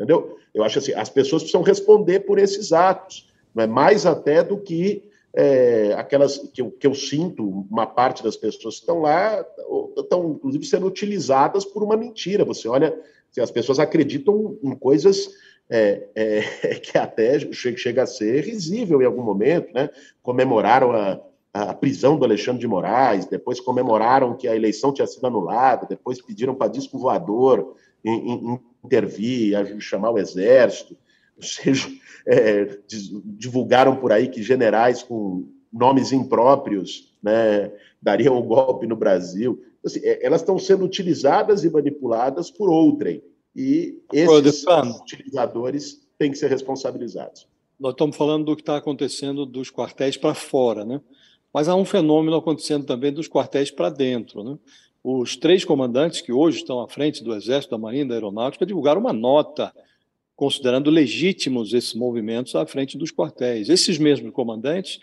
Entendeu? Eu acho assim, as pessoas precisam responder por esses atos, não é mais até do que é, aquelas que eu, que eu sinto, uma parte das pessoas que estão lá estão, inclusive, sendo utilizadas por uma mentira. Você olha, as pessoas acreditam em coisas é, é, *laughs* que até chega a ser risível em algum momento, né? Comemoraram a, a prisão do Alexandre de Moraes, depois comemoraram que a eleição tinha sido anulada, depois pediram para disco voador intervir, chamar o exército, ou seja, é, divulgaram por aí que generais com nomes impróprios né, dariam o um golpe no Brasil. Assim, é, elas estão sendo utilizadas e manipuladas por outrem. E esses utilizadores têm que ser responsabilizados. Nós estamos falando do que está acontecendo dos quartéis para fora, né? Mas há um fenômeno acontecendo também dos quartéis para dentro, né? Os três comandantes que hoje estão à frente do Exército, da Marinha da Aeronáutica divulgaram uma nota considerando legítimos esses movimentos à frente dos quartéis. Esses mesmos comandantes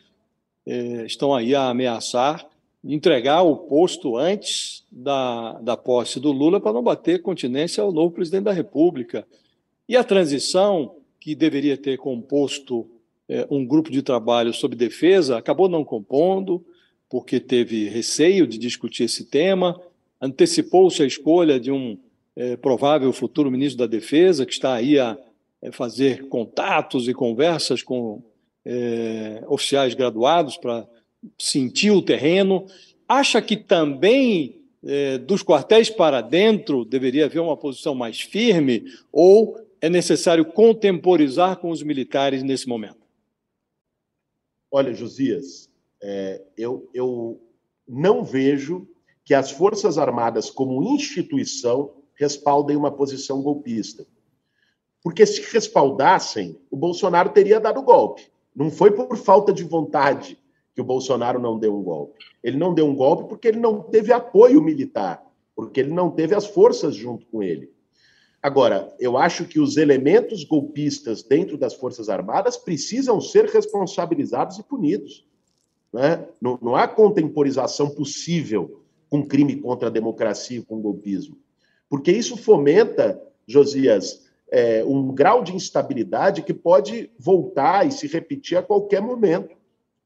eh, estão aí a ameaçar entregar o posto antes da, da posse do Lula para não bater continência ao novo presidente da República. E a transição, que deveria ter composto é, um grupo de trabalho sobre defesa, acabou não compondo, porque teve receio de discutir esse tema, antecipou-se a escolha de um é, provável futuro ministro da Defesa, que está aí a é, fazer contatos e conversas com é, oficiais graduados para sentir o terreno. Acha que também é, dos quartéis para dentro deveria haver uma posição mais firme ou é necessário contemporizar com os militares nesse momento? Olha, Josias, é, eu, eu não vejo que as Forças Armadas, como instituição, respaldem uma posição golpista. Porque se respaldassem, o Bolsonaro teria dado golpe. Não foi por falta de vontade que o Bolsonaro não deu um golpe. Ele não deu um golpe porque ele não teve apoio militar, porque ele não teve as forças junto com ele. Agora, eu acho que os elementos golpistas dentro das Forças Armadas precisam ser responsabilizados e punidos. Né? Não, não há contemporização possível com crime contra a democracia e com golpismo. Porque isso fomenta, Josias, é, um grau de instabilidade que pode voltar e se repetir a qualquer momento.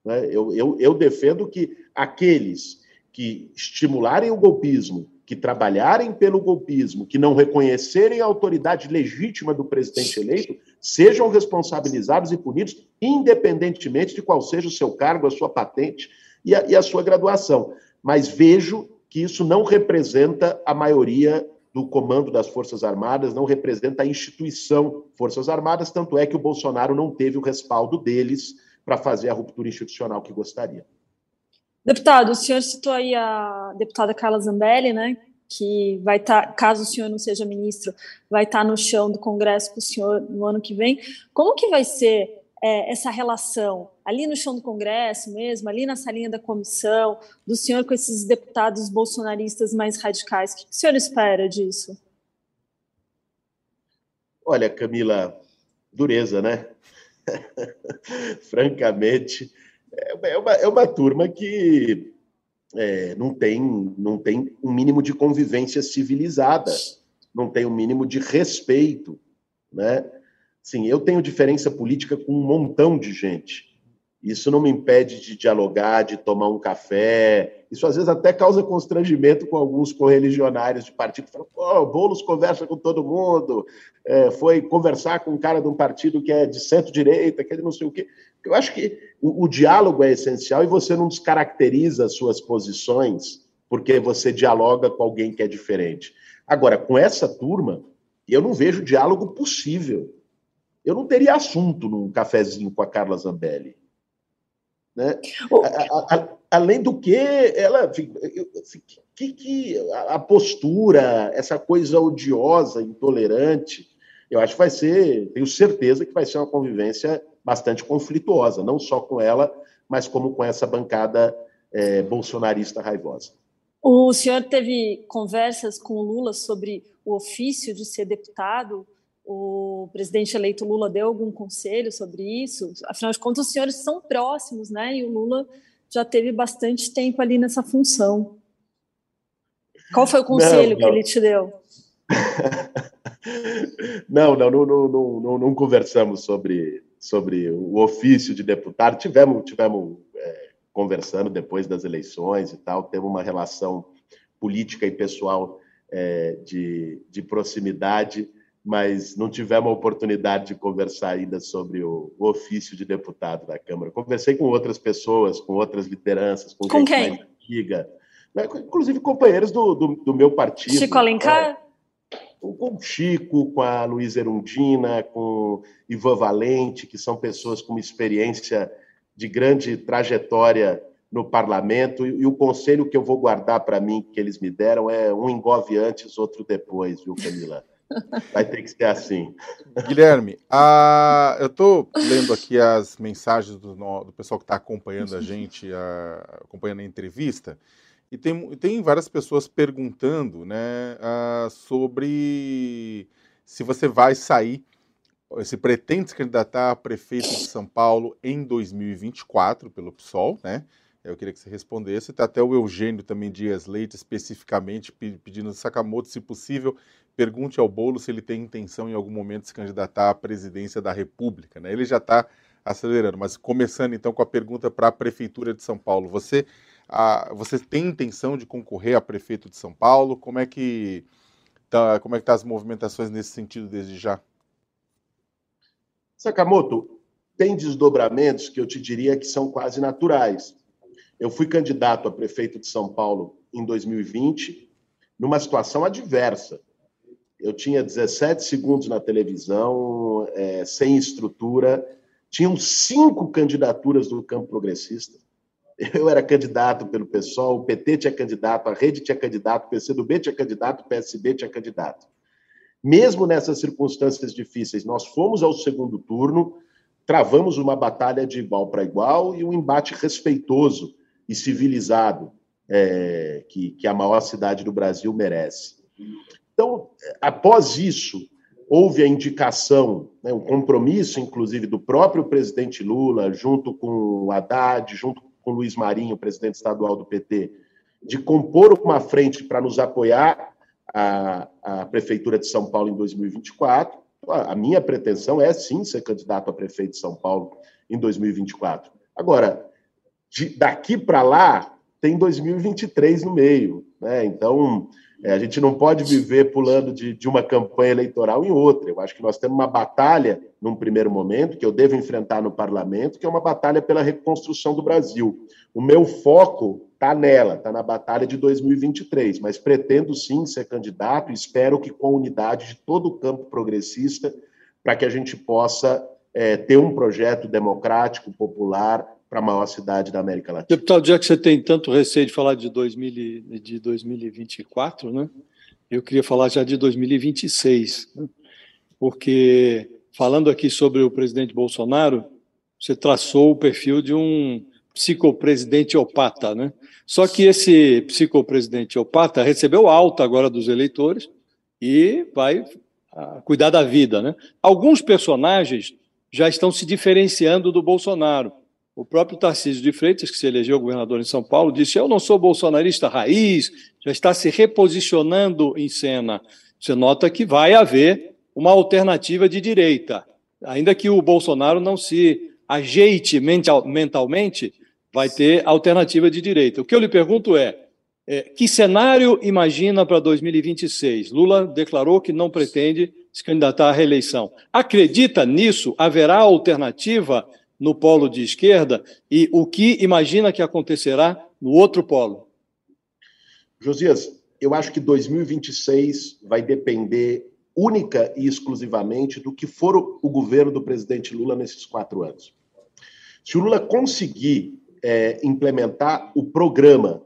Né? Eu, eu, eu defendo que aqueles que estimularem o golpismo, que trabalharem pelo golpismo, que não reconhecerem a autoridade legítima do presidente eleito, sejam responsabilizados e punidos, independentemente de qual seja o seu cargo, a sua patente e a, e a sua graduação. Mas vejo que isso não representa a maioria do comando das Forças Armadas, não representa a instituição Forças Armadas, tanto é que o Bolsonaro não teve o respaldo deles para fazer a ruptura institucional que gostaria. Deputado, o senhor citou aí a deputada Carla Zambelli, né, que vai estar, tá, caso o senhor não seja ministro, vai estar tá no chão do Congresso com o senhor no ano que vem. Como que vai ser é, essa relação ali no chão do Congresso mesmo, ali na salinha da comissão, do senhor com esses deputados bolsonaristas mais radicais? O que o senhor espera disso? Olha, Camila, dureza, né? *laughs* Francamente, é uma, é uma turma que é, não, tem, não tem um mínimo de convivência civilizada, não tem um mínimo de respeito, né? Sim, eu tenho diferença política com um montão de gente. Isso não me impede de dialogar, de tomar um café. Isso às vezes até causa constrangimento com alguns correligionários de partido falam: Pô, Boulos conversa com todo mundo, é, foi conversar com um cara de um partido que é de centro-direita, que é de não sei o quê. Eu acho que o, o diálogo é essencial e você não descaracteriza as suas posições porque você dialoga com alguém que é diferente. Agora, com essa turma, eu não vejo diálogo possível eu não teria assunto num cafezinho com a Carla Zambelli. Né? A, a, além do que, ela. Assim, que, que, a postura, essa coisa odiosa, intolerante, eu acho que vai ser, tenho certeza que vai ser uma convivência bastante conflituosa, não só com ela, mas como com essa bancada é, bolsonarista raivosa. O senhor teve conversas com o Lula sobre o ofício de ser deputado o presidente eleito Lula deu algum conselho sobre isso? Afinal de contas, os senhores são próximos, né? E o Lula já teve bastante tempo ali nessa função. Qual foi o conselho não, não. que ele te deu? *laughs* não, não, não, não, não, não, conversamos sobre, sobre o ofício de deputado. Tivemos, tivemos é, conversando depois das eleições e tal, temos uma relação política e pessoal é, de, de proximidade mas não tivemos a oportunidade de conversar ainda sobre o, o, ofício de deputado da Câmara. Conversei com outras pessoas, com outras lideranças, com, com quem? mais antiga, né? inclusive companheiros do, do, do, meu partido. Chico Alencar? É, com o Chico, com a Luísa Erundina, com Ivan Valente, que são pessoas com uma experiência de grande trajetória no parlamento, e, e o conselho que eu vou guardar para mim, que eles me deram, é um engove antes, outro depois, viu, Camila? Vai ter que ser assim. Guilherme, a... eu estou lendo aqui as mensagens do, do pessoal que está acompanhando a *laughs* gente, a... acompanhando a entrevista, e tem, tem várias pessoas perguntando né, sobre se você vai sair, se pretende se candidatar a prefeito de São Paulo em 2024 pelo PSOL, né? Eu queria que você respondesse. Está até o Eugênio também Dias Leite, especificamente, pedindo Sakamoto, se possível, pergunte ao Bolo se ele tem intenção em algum momento de se candidatar à presidência da República. Né? Ele já está acelerando, mas começando então com a pergunta para a Prefeitura de São Paulo. Você, a, você tem intenção de concorrer a prefeito de São Paulo? Como é que tá, como é que tá as movimentações nesse sentido desde já? Sakamoto, tem desdobramentos que eu te diria que são quase naturais. Eu fui candidato a prefeito de São Paulo em 2020, numa situação adversa. Eu tinha 17 segundos na televisão, é, sem estrutura. Tinham cinco candidaturas do campo progressista. Eu era candidato pelo PSOL, o PT tinha candidato, a Rede tinha candidato, o PCdoB tinha candidato, o PSB tinha candidato. Mesmo nessas circunstâncias difíceis, nós fomos ao segundo turno, travamos uma batalha de igual para igual e um embate respeitoso e civilizado é, que, que a maior cidade do Brasil merece. Então, após isso, houve a indicação, né, compromisso, inclusive, do próprio presidente Lula, junto com o Haddad, junto com o Luiz Marinho, presidente estadual do PT, de compor uma frente para nos apoiar a, a Prefeitura de São Paulo em 2024. A minha pretensão é, sim, ser candidato a prefeito de São Paulo em 2024. Agora, de, daqui para lá tem 2023 no meio, né? Então é, a gente não pode viver pulando de, de uma campanha eleitoral em outra. Eu acho que nós temos uma batalha num primeiro momento que eu devo enfrentar no parlamento, que é uma batalha pela reconstrução do Brasil. O meu foco está nela, está na batalha de 2023, mas pretendo sim ser candidato e espero que com a unidade de todo o campo progressista, para que a gente possa é, ter um projeto democrático, popular, para a maior cidade da América Latina. Deputado, já que você tem tanto receio de falar de, 2000, de 2024, né? eu queria falar já de 2026, né? porque falando aqui sobre o presidente Bolsonaro, você traçou o perfil de um psicopresidente opata, né? Só que esse psicopresidente opata recebeu alta agora dos eleitores e vai ah, cuidar da vida, né? Alguns personagens já estão se diferenciando do Bolsonaro. O próprio Tarcísio de Freitas, que se elegeu governador em São Paulo, disse: Eu não sou bolsonarista raiz, já está se reposicionando em cena. Você nota que vai haver uma alternativa de direita. Ainda que o Bolsonaro não se ajeite mental, mentalmente, vai ter alternativa de direita. O que eu lhe pergunto é: é que cenário imagina para 2026? Lula declarou que não pretende se candidatar à reeleição. Acredita nisso? Haverá alternativa no polo de esquerda? E o que imagina que acontecerá no outro polo? Josias, eu acho que 2026 vai depender única e exclusivamente do que for o governo do presidente Lula nesses quatro anos. Se o Lula conseguir é, implementar o programa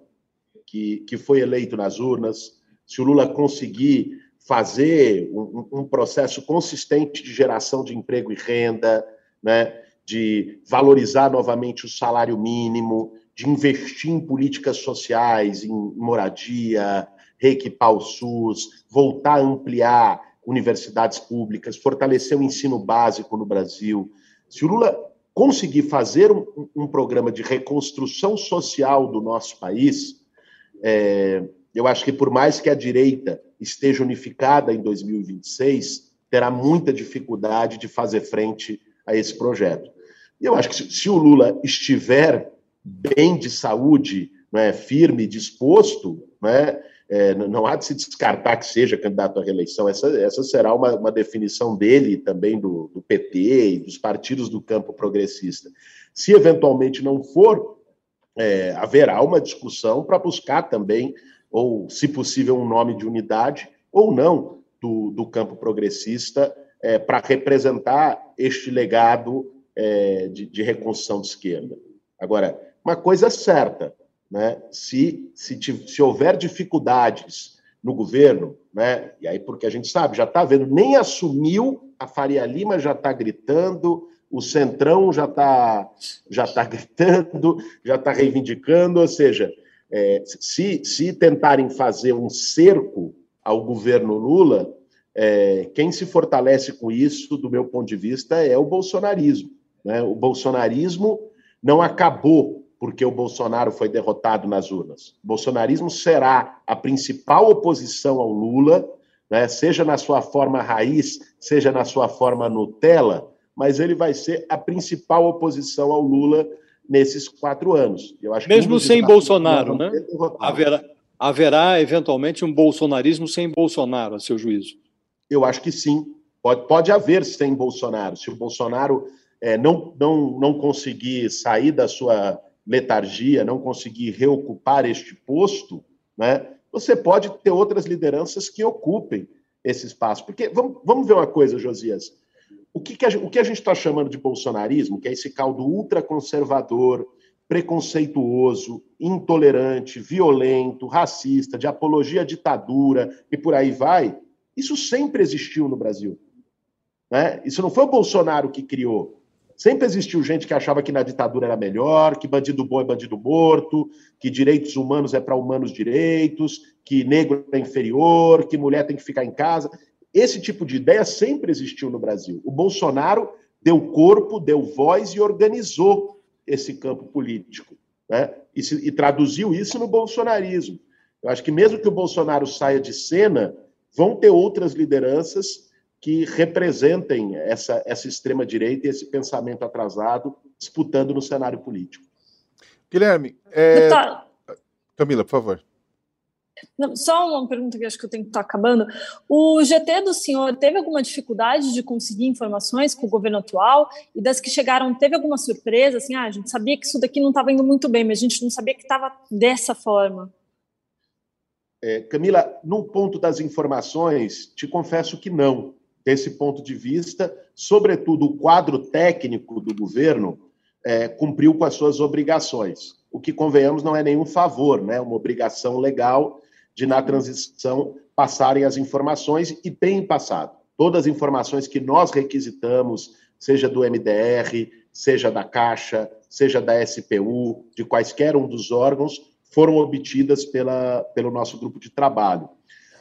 que, que foi eleito nas urnas, se o Lula conseguir fazer um, um processo consistente de geração de emprego e renda, né, de valorizar novamente o salário mínimo, de investir em políticas sociais, em moradia, reequipar o SUS, voltar a ampliar universidades públicas, fortalecer o ensino básico no Brasil. Se o Lula conseguir fazer um, um programa de reconstrução social do nosso país, é, eu acho que por mais que a direita esteja unificada em 2026, terá muita dificuldade de fazer frente a esse projeto. E eu acho que se, se o Lula estiver bem de saúde, né, firme, disposto, né, é, não há de se descartar que seja candidato à reeleição. Essa, essa será uma, uma definição dele também do, do PT e dos partidos do campo progressista. Se eventualmente não for, é, haverá uma discussão para buscar também, ou se possível, um nome de unidade, ou não, do, do campo progressista, é, para representar este legado é, de, de reconstrução de esquerda. Agora, uma coisa é certa, né? se, se, se houver dificuldades no governo, né? e aí porque a gente sabe, já está vendo, nem assumiu, a Faria Lima já está gritando, o Centrão já está já tá *laughs* gritando, já está reivindicando, ou seja, é, se, se tentarem fazer um cerco ao governo Lula, é, quem se fortalece com isso, do meu ponto de vista, é o bolsonarismo. Né? O bolsonarismo não acabou porque o Bolsonaro foi derrotado nas urnas. O bolsonarismo será a principal oposição ao Lula, né, seja na sua forma raiz, seja na sua forma Nutella, mas ele vai ser a principal oposição ao Lula nesses quatro anos. Mesmo sem Bolsonaro, né? Haverá, haverá, eventualmente, um bolsonarismo sem Bolsonaro, a seu juízo? Eu acho que sim. Pode, pode haver sem Bolsonaro. Se o Bolsonaro é, não, não, não conseguir sair da sua letargia, não conseguir reocupar este posto, né, você pode ter outras lideranças que ocupem esse espaço. Porque vamos, vamos ver uma coisa, Josias. O que, que a, o que a gente está chamando de bolsonarismo, que é esse caldo ultraconservador, preconceituoso, intolerante, violento, racista, de apologia à ditadura e por aí vai, isso sempre existiu no Brasil. Né? Isso não foi o Bolsonaro que criou. Sempre existiu gente que achava que na ditadura era melhor, que bandido bom é bandido morto, que direitos humanos é para humanos direitos, que negro é inferior, que mulher tem que ficar em casa. Esse tipo de ideia sempre existiu no Brasil. O Bolsonaro deu corpo, deu voz e organizou esse campo político. Né? E, se, e traduziu isso no bolsonarismo. Eu acho que mesmo que o Bolsonaro saia de cena, vão ter outras lideranças que representem essa, essa extrema-direita e esse pensamento atrasado disputando no cenário político. Guilherme, é... Camila, por favor. Não, só uma pergunta que acho que eu tenho que estar acabando. O GT do senhor teve alguma dificuldade de conseguir informações com o governo atual? E das que chegaram, teve alguma surpresa? Assim, ah, a gente sabia que isso daqui não estava indo muito bem, mas a gente não sabia que estava dessa forma. É, Camila, no ponto das informações, te confesso que não. Desse ponto de vista, sobretudo o quadro técnico do governo é, cumpriu com as suas obrigações. O que, convenhamos, não é nenhum favor, né? uma obrigação legal de, na transição, passarem as informações e tem passado. Todas as informações que nós requisitamos, seja do MDR, seja da Caixa, seja da SPU, de quaisquer um dos órgãos, foram obtidas pela, pelo nosso grupo de trabalho.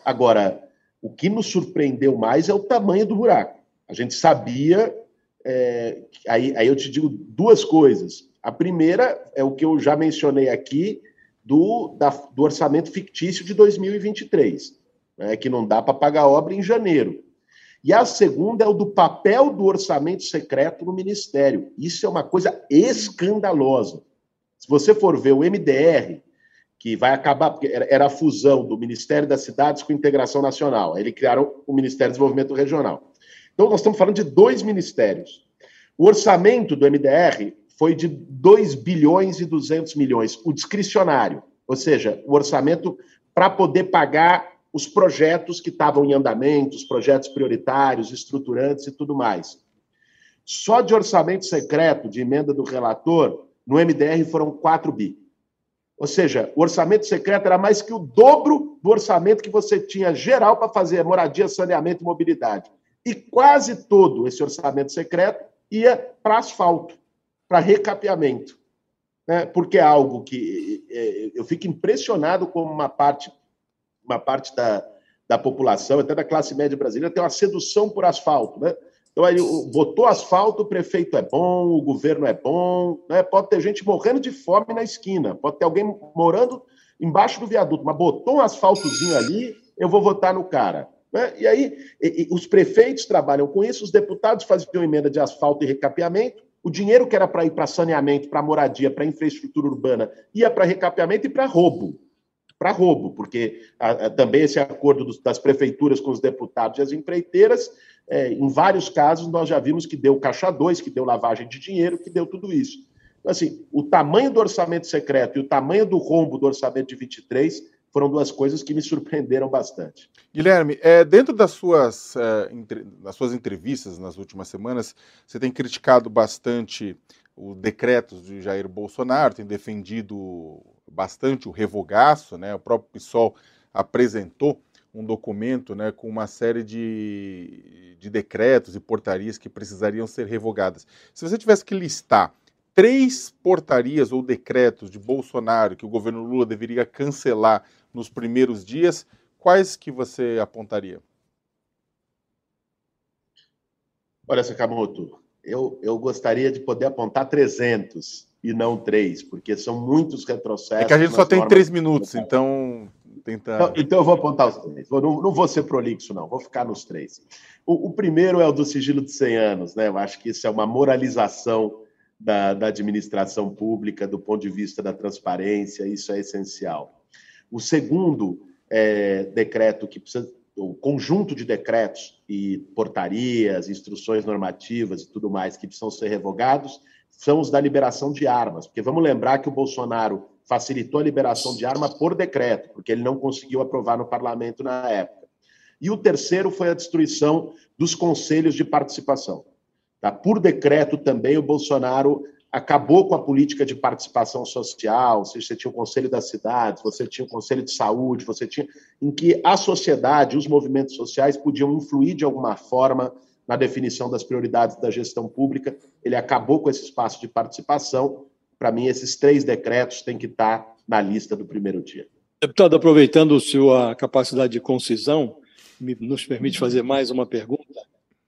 Agora, o que nos surpreendeu mais é o tamanho do buraco. A gente sabia. É, aí, aí eu te digo duas coisas. A primeira é o que eu já mencionei aqui do, da, do orçamento fictício de 2023, né, que não dá para pagar obra em janeiro. E a segunda é o do papel do orçamento secreto no Ministério. Isso é uma coisa escandalosa. Se você for ver o MDR, que vai acabar, porque era a fusão do Ministério das Cidades com Integração Nacional. Aí eles criaram o Ministério do Desenvolvimento Regional. Então, nós estamos falando de dois ministérios. O orçamento do MDR foi de 2 bilhões e 200 milhões, o discricionário, ou seja, o orçamento para poder pagar os projetos que estavam em andamento, os projetos prioritários, estruturantes e tudo mais. Só de orçamento secreto, de emenda do relator, no MDR foram 4 bi. Ou seja, o orçamento secreto era mais que o dobro do orçamento que você tinha geral para fazer moradia, saneamento e mobilidade. E quase todo esse orçamento secreto ia para asfalto para recapeamento, né? porque é algo que é, eu fico impressionado como uma parte, uma parte da, da população, até da classe média brasileira, tem uma sedução por asfalto. Né? Então, aí, botou asfalto, o prefeito é bom, o governo é bom, né? pode ter gente morrendo de fome na esquina, pode ter alguém morando embaixo do viaduto, mas botou um asfaltozinho ali, eu vou votar no cara. Né? E aí, e, e, os prefeitos trabalham com isso, os deputados faziam emenda de asfalto e recapeamento, o dinheiro que era para ir para saneamento, para moradia, para infraestrutura urbana, ia para recapeamento e para roubo. Para roubo, porque a, a, também esse acordo dos, das prefeituras com os deputados e as empreiteiras, é, em vários casos, nós já vimos que deu caixa 2, que deu lavagem de dinheiro, que deu tudo isso. Então, assim, o tamanho do orçamento secreto e o tamanho do rombo do orçamento de 23 foram duas coisas que me surpreenderam bastante. Guilherme, é, dentro das suas, é, entre, das suas entrevistas nas últimas semanas, você tem criticado bastante os decretos de Jair Bolsonaro, tem defendido bastante o revogaço, né? O próprio PSOL apresentou um documento né, com uma série de, de decretos e portarias que precisariam ser revogadas. Se você tivesse que listar três portarias ou decretos de Bolsonaro que o governo Lula deveria cancelar nos primeiros dias, quais que você apontaria? Olha, Sakamoto, eu, eu gostaria de poder apontar 300 e não três, porque são muitos retrocessos. É que a gente só tem três minutos, então tentar. Então, então, eu vou apontar os três. Não, não vou ser prolixo, não, vou ficar nos três. O, o, primeiro é o do sigilo de 100 anos, né? Eu acho que isso é uma moralização da, da administração pública, do ponto de vista da transparência, isso é essencial. O segundo é, decreto que precisa, o conjunto de decretos e portarias, instruções normativas e tudo mais que precisam ser revogados são os da liberação de armas, porque vamos lembrar que o Bolsonaro facilitou a liberação de arma por decreto, porque ele não conseguiu aprovar no parlamento na época. E o terceiro foi a destruição dos conselhos de participação. Tá? Por decreto também, o Bolsonaro acabou com a política de participação social, seja, você tinha o Conselho das Cidades, você tinha o Conselho de Saúde, você tinha em que a sociedade, os movimentos sociais podiam influir de alguma forma na definição das prioridades da gestão pública. Ele acabou com esse espaço de participação. Para mim, esses três decretos têm que estar na lista do primeiro dia. Deputado, aproveitando sua capacidade de concisão, nos permite fazer mais uma pergunta.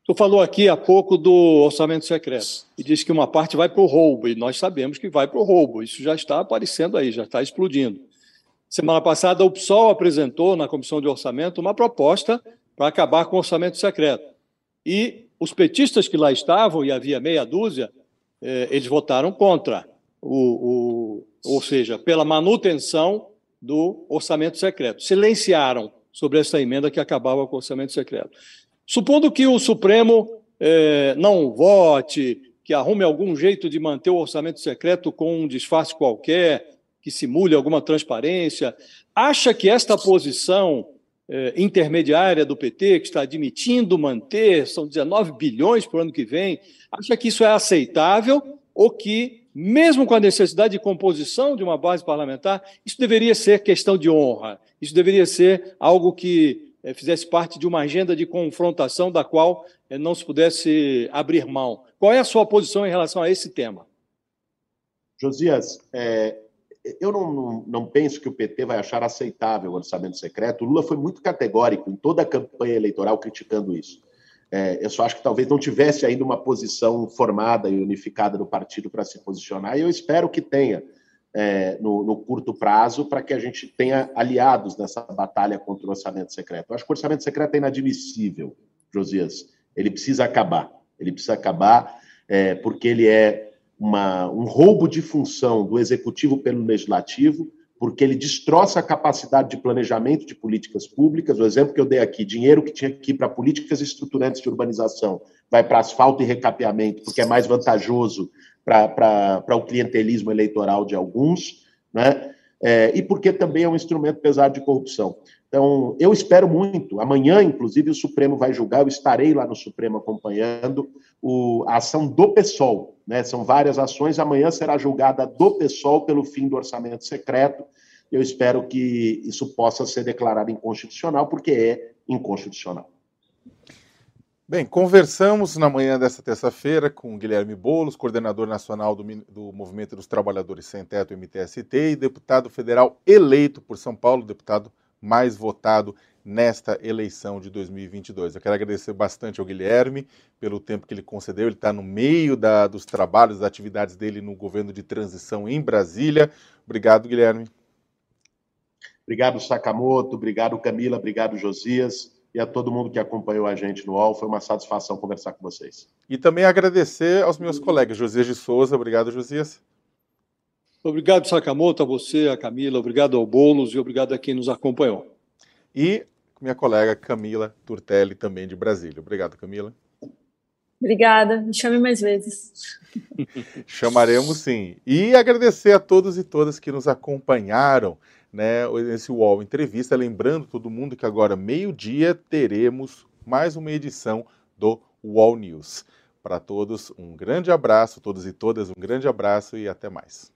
Tu falou aqui há pouco do orçamento secreto e disse que uma parte vai para o roubo, e nós sabemos que vai para o roubo. Isso já está aparecendo aí, já está explodindo. Semana passada, o PSOL apresentou na Comissão de Orçamento uma proposta para acabar com o orçamento secreto. E os petistas que lá estavam, e havia meia dúzia, eh, eles votaram contra, o, o, ou seja, pela manutenção do orçamento secreto. Silenciaram sobre essa emenda que acabava com o orçamento secreto. Supondo que o Supremo eh, não vote, que arrume algum jeito de manter o orçamento secreto com um disfarce qualquer, que simule alguma transparência, acha que esta posição eh, intermediária do PT, que está admitindo manter, são 19 bilhões para o ano que vem, acha que isso é aceitável ou que, mesmo com a necessidade de composição de uma base parlamentar, isso deveria ser questão de honra, isso deveria ser algo que eh, fizesse parte de uma agenda de confrontação da qual eh, não se pudesse abrir mão. Qual é a sua posição em relação a esse tema? Josias, é, eu não, não, não, penso que o PT vai achar aceitável o orçamento secreto. O Lula foi muito categórico em toda a campanha eleitoral criticando isso. É, eu só acho que talvez não tivesse ainda uma posição formada e unificada no partido para se posicionar, e eu espero que tenha é, no, no, curto prazo para que a gente tenha aliados nessa batalha contra o orçamento secreto. Eu acho que o orçamento secreto é inadmissível, Josias. Ele precisa acabar. Ele precisa acabar é, porque ele é uma, um roubo de função do executivo pelo legislativo, porque ele destroça a capacidade de planejamento de políticas públicas. O exemplo que eu dei aqui, dinheiro que tinha que ir para políticas estruturantes de urbanização, vai para asfalto e recapeamento, porque é mais vantajoso para o clientelismo eleitoral de alguns, né? É, e porque também é um instrumento pesado de corrupção. Então, eu espero muito. Amanhã, inclusive, o Supremo vai julgar, eu estarei lá no Supremo acompanhando o, a ação do PSOL. Né? São várias ações. Amanhã será julgada do PSOL pelo fim do orçamento secreto. Eu espero que isso possa ser declarado inconstitucional, porque é inconstitucional. Bem, conversamos na manhã desta terça-feira com Guilherme Boulos, coordenador nacional do, do, Movimento dos Trabalhadores Sem Teto, MTST, e deputado federal eleito por São Paulo, deputado mais votado nesta eleição de 2022. Eu quero agradecer bastante ao Guilherme pelo tempo que ele concedeu. Ele está no meio da, dos trabalhos, das atividades dele no governo de transição em Brasília. Obrigado, Guilherme. Obrigado, Sakamoto. Obrigado, Camila. Obrigado, Josias. E a todo mundo que acompanhou a gente no UOL. Foi uma satisfação conversar com vocês. E também agradecer aos meus colegas, Josias de Souza. Obrigado, Josias. Obrigado, Sakamoto, a você, a Camila, obrigado ao Boulos e obrigado a quem nos acompanhou. E minha colega Camila Turtelli, também de Brasília. Obrigado, Camila. Obrigada, me chame mais vezes. *laughs* Chamaremos sim. E agradecer a todos e todas que nos acompanharam né, nesse UOL Entrevista. Lembrando todo mundo que agora, meio-dia, teremos mais uma edição do UOL News. Para todos, um grande abraço, todos e todas, um grande abraço e até mais.